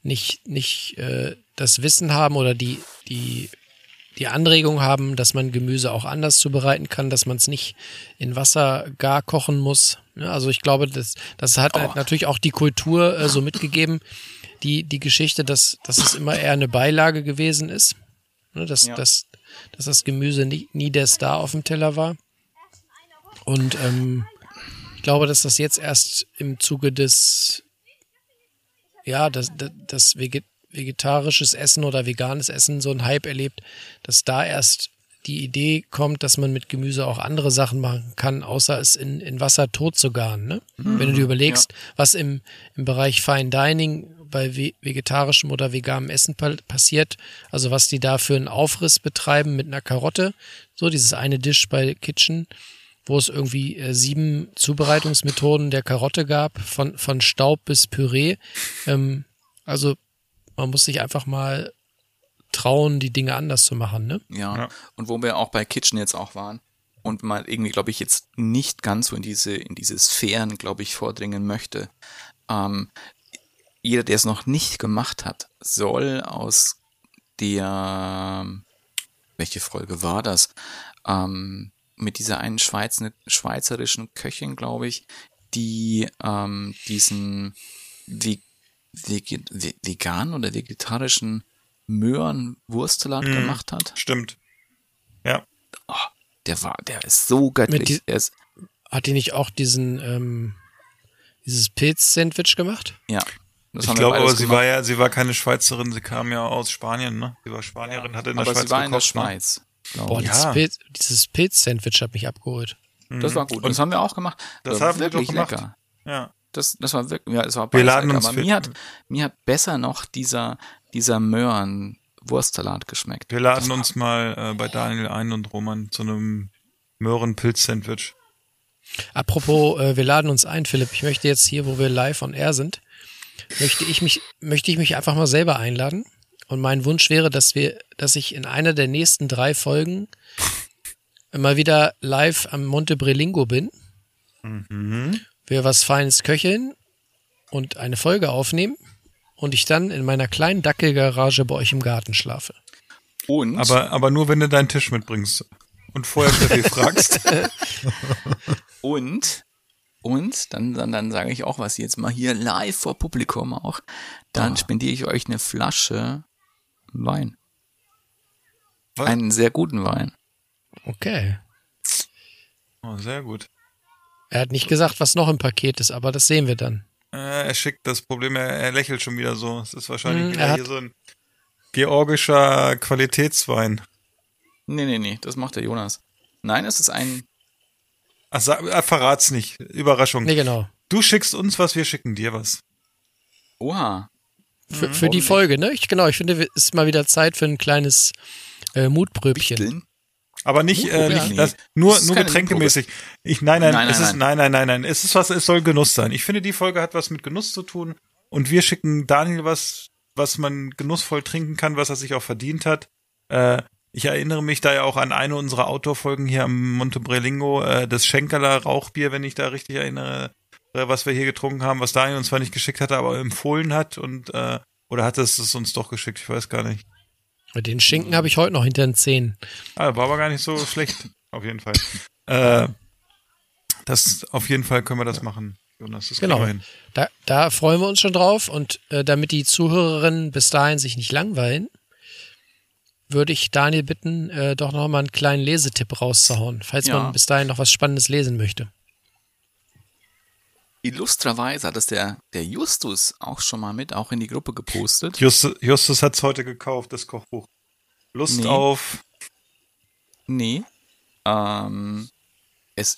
nicht, nicht äh, das Wissen haben oder die, die, die Anregung haben, dass man Gemüse auch anders zubereiten kann, dass man es nicht in Wasser gar kochen muss. Ja, also ich glaube, das, das hat halt natürlich auch die Kultur äh, so mitgegeben, die, die Geschichte, dass, dass es immer eher eine Beilage gewesen ist. Ne, dass, Ja. dass, dass das Gemüse nie, nie der Star auf dem Teller war. Und ähm, ich glaube, dass das jetzt erst im Zuge des, ja, das, das, das Veget vegetarisches Essen oder veganes Essen so einen Hype erlebt, dass da erst die Idee kommt, dass man mit Gemüse auch andere Sachen machen kann, außer es in, in Wasser tot zu garen. Ne? Mhm. Wenn du dir überlegst, was im, im Bereich Fine Dining bei ve vegetarischem oder veganem Essen pa passiert, also was die da für einen Aufriss betreiben mit einer Karotte, so dieses eine Dish bei Kitchen, wo es irgendwie äh, sieben Zubereitungsmethoden der Karotte gab, von, von Staub bis Püree. Ähm, also man muss sich einfach mal trauen, die Dinge anders zu machen, ne? Ja. Ja. Und wo wir auch bei Kitchen jetzt auch waren und mal irgendwie, glaube ich, jetzt nicht ganz so in diese, in diese Sphären, glaube ich, vordringen möchte. Ähm, jeder, der es noch nicht gemacht hat, soll aus der, welche Folge war das? Ähm, mit dieser einen Schweiz, schweizerischen Köchin, glaube ich, die ähm, diesen Ve Vege Ve veganen oder vegetarischen Möhrenwurstsalat Mhm. gemacht hat. Stimmt. Ja. Oh, der war, der ist so göttlich. Die- ist, Hat die nicht auch diesen, ähm, dieses Pilz-Sandwich gemacht? ja. Das Ich glaube, aber sie gemacht. war ja, sie war keine Schweizerin, sie kam ja aus Spanien, ne? Sie war Spanierin, hatte in der aber Schweiz sie war in der gekocht, ne? Schweiz. Boah, Ja. Dieses Pilz-Sandwich hat mich abgeholt. Das war gut. Und das haben wir auch gemacht. das war haben wir doch wirklich gemacht. lecker. Ja. Das, das war wirklich, ja, es war Wir laden uns aber mir hat, mir hat besser noch dieser, dieser Möhren-Wurstsalat geschmeckt. Wir laden uns mal äh, bei Daniel ein und Roman zu einem Möhrenpilz-Sandwich. Apropos, äh, wir laden uns ein, Philipp. Ich möchte jetzt hier, wo wir live on air sind, möchte ich mich, möchte ich mich einfach mal selber einladen. Und mein Wunsch wäre, dass wir, dass ich in einer der nächsten drei Folgen mal wieder live am Monte Brelingo bin. Wir was Feines köcheln und eine Folge aufnehmen und ich dann in meiner kleinen Dackelgarage bei euch im Garten schlafe. Und, Aber, aber nur, wenn du deinen Tisch mitbringst. Und vorher Steffi fragst. *laughs* und, und, dann, dann, dann sage ich auch was jetzt mal hier live vor Publikum auch. Dann spendiere ich euch eine Flasche Wein. Was? Einen sehr guten Wein. Okay. Oh, sehr gut. Er hat nicht gesagt, was noch im Paket ist, aber das sehen wir dann. Äh, er schickt das Problem, er, er lächelt schon wieder so. Es ist wahrscheinlich Hm, wieder er hat- hier so ein. georgischer Qualitätswein. Nee, nee, nee, das macht der Jonas. Nein, es ist ein. Ach, sag, äh, verrat's nicht. Überraschung. Nee, genau. Du schickst uns was, wir schicken dir was. Oha. Für, für die Folge, ne? Ich, genau, ich finde, es ist mal wieder Zeit für ein kleines äh, Mutbröbchen. Wichteln? Aber nicht, äh, Ja. nicht das, nur, Das nur getränkemäßig. Ich, nein, nein, Nein, es nein, ist, nein, nein, nein, nein. Es ist was, es soll Genuss sein. Ich finde, die Folge hat was mit Genuss zu tun. Und wir schicken Daniel was, was man genussvoll trinken kann, was er sich auch verdient hat. Äh, ich erinnere mich da ja auch an eine unserer Outdoor-Folgen hier am Montebrelingo, äh, das Schenkerler Rauchbier, wenn ich da richtig erinnere, äh, was wir hier getrunken haben, was Daniel uns zwar nicht geschickt hatte, aber empfohlen hat und, äh, oder hat es es uns doch geschickt, ich weiß gar nicht. Den Schinken habe ich heute noch hinter den Zähnen. Ah, war aber gar nicht so schlecht, auf jeden Fall. Äh, das, auf jeden Fall können wir das machen, Jonas. Das Genau. Da, da freuen wir uns schon drauf. Und äh, damit die Zuhörerinnen bis dahin sich nicht langweilen, würde ich Daniel bitten, äh, doch noch mal einen kleinen Lesetipp rauszuhauen, falls Ja. man bis dahin noch was Spannendes lesen möchte. Illustrerweise hat es der, der Justus auch schon mal mit, auch in die Gruppe gepostet. Justus, Justus hat's heute gekauft, das Kochbuch. Lust Nee. auf. Nee. Ähm, es.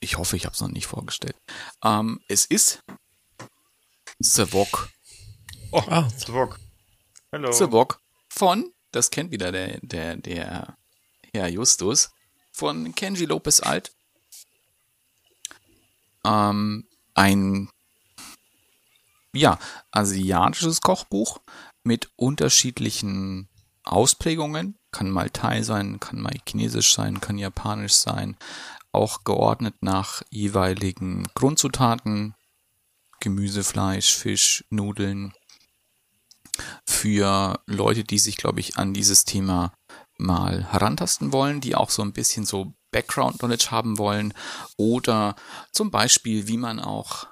Ich hoffe, ich habe es noch nicht vorgestellt. Ähm, es ist Savok. Oh, Ah. Zwok. Hello. Savok von, das kennt wieder der, der, der Herr Justus, von Kenji Lopez Alt. Ähm, ein ja, asiatisches Kochbuch mit unterschiedlichen Ausprägungen. Kann mal Thai sein, kann mal chinesisch sein, kann japanisch sein. Auch geordnet nach jeweiligen Grundzutaten. Gemüse, Fleisch, Fisch, Nudeln. Für Leute, die sich, glaube ich, an dieses Thema mal herantasten wollen, die auch so ein bisschen so Background Knowledge haben wollen. Oder zum Beispiel, wie man auch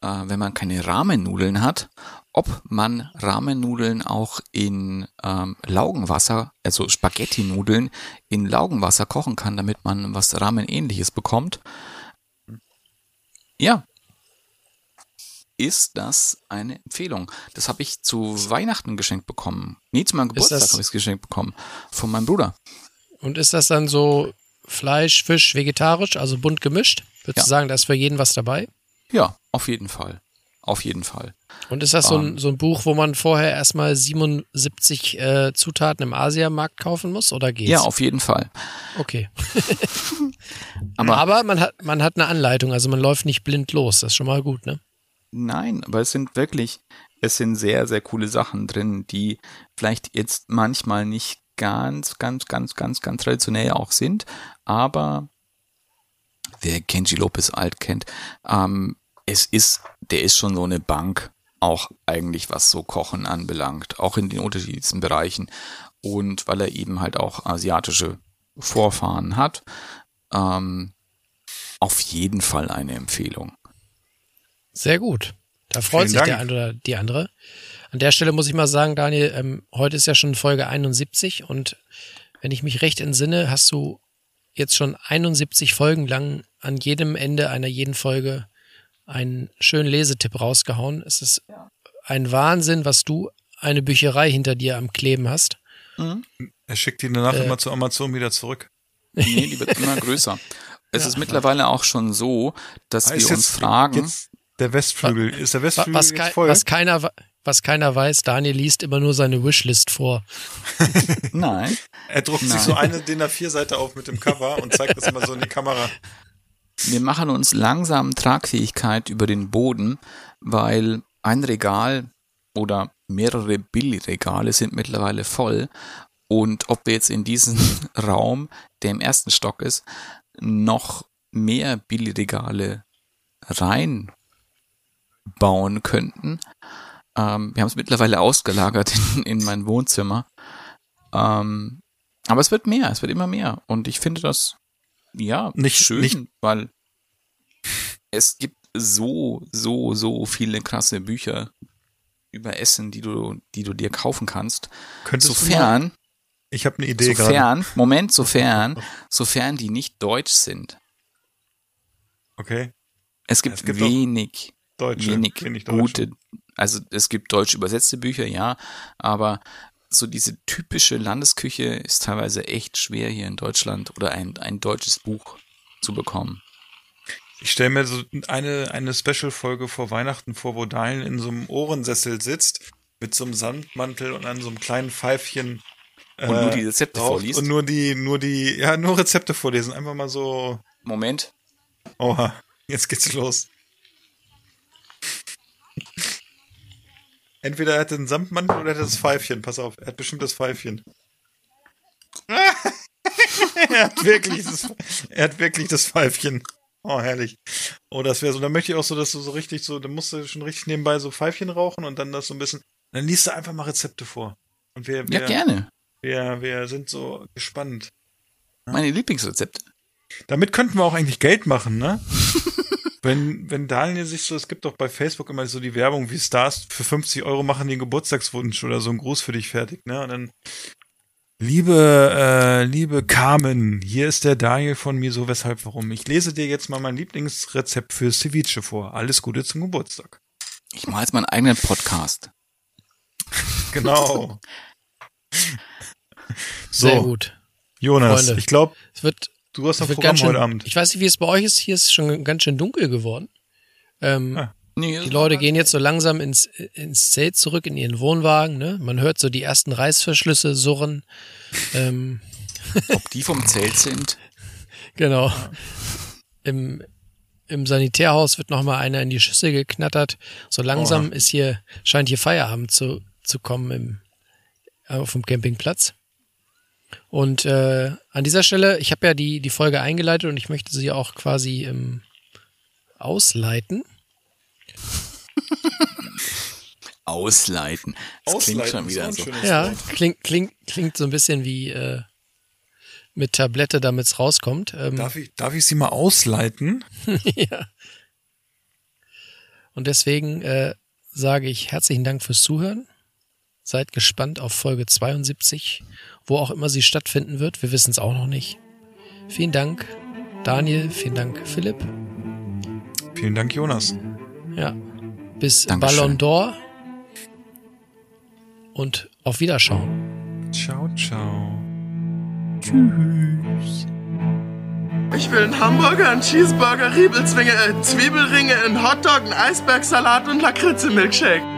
äh, wenn man keine Rahmennudeln hat, ob man Rahmennudeln auch in ähm, Laugenwasser, also Spaghetti-Nudeln in Laugenwasser kochen kann, damit man was Ramen-ähnliches bekommt. Ja. Ist das eine Empfehlung? Das habe ich zu Weihnachten geschenkt bekommen. Nee, zu meinem Geburtstag habe ich es geschenkt bekommen. Von meinem Bruder. Und ist das dann so Fleisch, Fisch, vegetarisch, also bunt gemischt? Würdest Ja. du sagen, da ist für jeden was dabei? Ja, auf jeden Fall. Auf jeden Fall. Und ist das so ein, Ähm. so ein Buch, wo man vorher erstmal 77 äh, Zutaten im Asiamarkt kaufen muss oder geht's? Ja, auf jeden Fall. Okay. *laughs* *laughs* Aber- Aber man hat, man hat eine Anleitung, also man läuft nicht blind los. Das ist schon mal gut, ne? Nein, aber es sind wirklich, es sind sehr, sehr coole Sachen drin, die vielleicht jetzt manchmal nicht ganz, ganz, ganz, ganz, ganz traditionell auch sind, aber wer Kenji Lopez alt kennt, ähm, es ist, der ist schon so eine Bank, auch eigentlich was so Kochen anbelangt, auch in den unterschiedlichsten Bereichen und weil er eben halt auch asiatische Vorfahren hat, ähm, auf jeden Fall eine Empfehlung. Sehr gut. Da freut Vielen sich Dank. der eine oder die andere. An der Stelle muss ich mal sagen, Daniel, ähm, heute ist ja schon Folge 71 und wenn ich mich recht entsinne, hast du jetzt schon 71 Folgen lang an jedem Ende einer jeden Folge einen schönen Lesetipp rausgehauen. Es ist ein Wahnsinn, was du eine Bücherei hinter dir am Kleben hast. Er schickt ihn danach Äh. immer zu Amazon wieder zurück. Nee, die wird immer größer. *laughs* Es ist mittlerweile auch schon so, dass Ah, wir uns jetzt- fragen, Jetzt der Westflügel. Ist der Westflügel Was, jetzt kei voll? was, keiner, wa- was keiner weiß, Daniel liest immer nur seine Wishlist vor. *laughs* nein, er druckt sich Nein. so eine DIN A4-Seite auf mit dem Cover und zeigt das immer so in die Kamera. wir machen uns langsam Tragfähigkeit über den Boden, weil ein Regal oder mehrere Billigregale sind mittlerweile voll. Und ob wir jetzt in diesen *laughs* Raum, der im ersten Stock ist, noch mehr Billigregale reinbauen könnten. Ähm, wir haben es mittlerweile ausgelagert in, in mein Wohnzimmer. Ähm, aber es wird mehr, es wird immer mehr. Und ich finde das, ja, Nicht- schön, nicht- weil es gibt so, so, so viele krasse Bücher über Essen, die du, die du dir kaufen kannst. Könntest Sofern, ich habe eine Idee gerade. sofern, Moment, sofern, sofern die nicht deutsch sind. Okay. Es gibt, Es gibt wenig, Deutsche. wenig Deutsche. gute, Also es gibt deutsch übersetzte Bücher, ja, aber so diese typische Landesküche ist teilweise echt schwer hier in Deutschland oder ein, ein deutsches Buch zu bekommen. Ich stelle mir so eine, eine Special-Folge vor Weihnachten vor, wo Daniel in so einem Ohrensessel sitzt, mit so einem Sandmantel und an so einem kleinen Pfeifchen. Und nur die Rezepte vorliest? Und nur die, nur die, ja, nur Rezepte vorlesen. Einfach mal so. Moment. Oha, jetzt geht's los. Entweder er hat den Samtmantel oder er hat das Pfeifchen. Pass auf, er hat bestimmt das Pfeifchen. *laughs* er hat wirklich das, er hat wirklich das Pfeifchen. Oh, herrlich. Oh, das wäre so, dann möchte ich auch so, dass du so richtig so, dann musst du schon richtig nebenbei so Pfeifchen rauchen und dann das so ein bisschen, dann liest du einfach mal Rezepte vor. Und wir, wir Ja, gerne. Wir, wir sind so gespannt. Meine Lieblingsrezepte. Damit könnten wir auch eigentlich Geld machen, ne? *laughs* wenn, wenn Daniel sich so, es gibt doch bei Facebook immer so die Werbung, wie Stars für 50 Euro machen den Geburtstagswunsch oder so ein Gruß für dich fertig, ne? Und dann, liebe, äh, liebe Carmen, hier ist der Daniel von mir so, weshalb, warum. Ich lese dir jetzt mal mein Lieblingsrezept für Ceviche vor. Alles Gute zum Geburtstag. Ich mache jetzt meinen eigenen Podcast. *laughs* Genau. *laughs* Sehr So, gut. Jonas, Freunde, ich glaube, es wird, du hast wird Programm schön, heute Abend. Ich weiß nicht, wie es bei euch ist. Hier ist es schon ganz schön dunkel geworden. Ähm, Ah. Nee, die Leute gehen jetzt so langsam ins, ins Zelt zurück, in ihren Wohnwagen. Ne? Man hört so die ersten Reißverschlüsse surren. Ähm, *laughs* ob die vom Zelt sind. Genau. Im, Im Sanitärhaus wird noch mal einer in die Schüssel geknattert. So langsam Oh. ist hier, scheint hier Feierabend zu, zu kommen im, auf dem Campingplatz. Und äh, an dieser Stelle, ich habe ja die, die Folge eingeleitet und ich möchte sie auch quasi ähm, ausleiten. *laughs* Ausleiten. Das klingt Ausleiten schon ist wieder so. Ja, klingt, klingt, klingt so ein bisschen wie äh, mit Tablette, damit es rauskommt. Ähm, Darf ich, darf ich sie mal ausleiten? *laughs* ja. Und deswegen äh, sage ich herzlichen Dank fürs Zuhören. Seid gespannt auf Folge 72, wo auch immer sie stattfinden wird. Wir wissen es auch noch nicht. Vielen Dank, Daniel. Vielen Dank, Philipp. Vielen Dank, Jonas. Ja. Bis Dankeschön. Ballon d'Or. Und auf Wiederschauen. Ciao, ciao. Ich will einen Hamburger, einen Cheeseburger, Riebelzwinge, äh, Zwiebelringe, einen Hotdog, einen Eisbergsalat und Lakritze-Milkshake.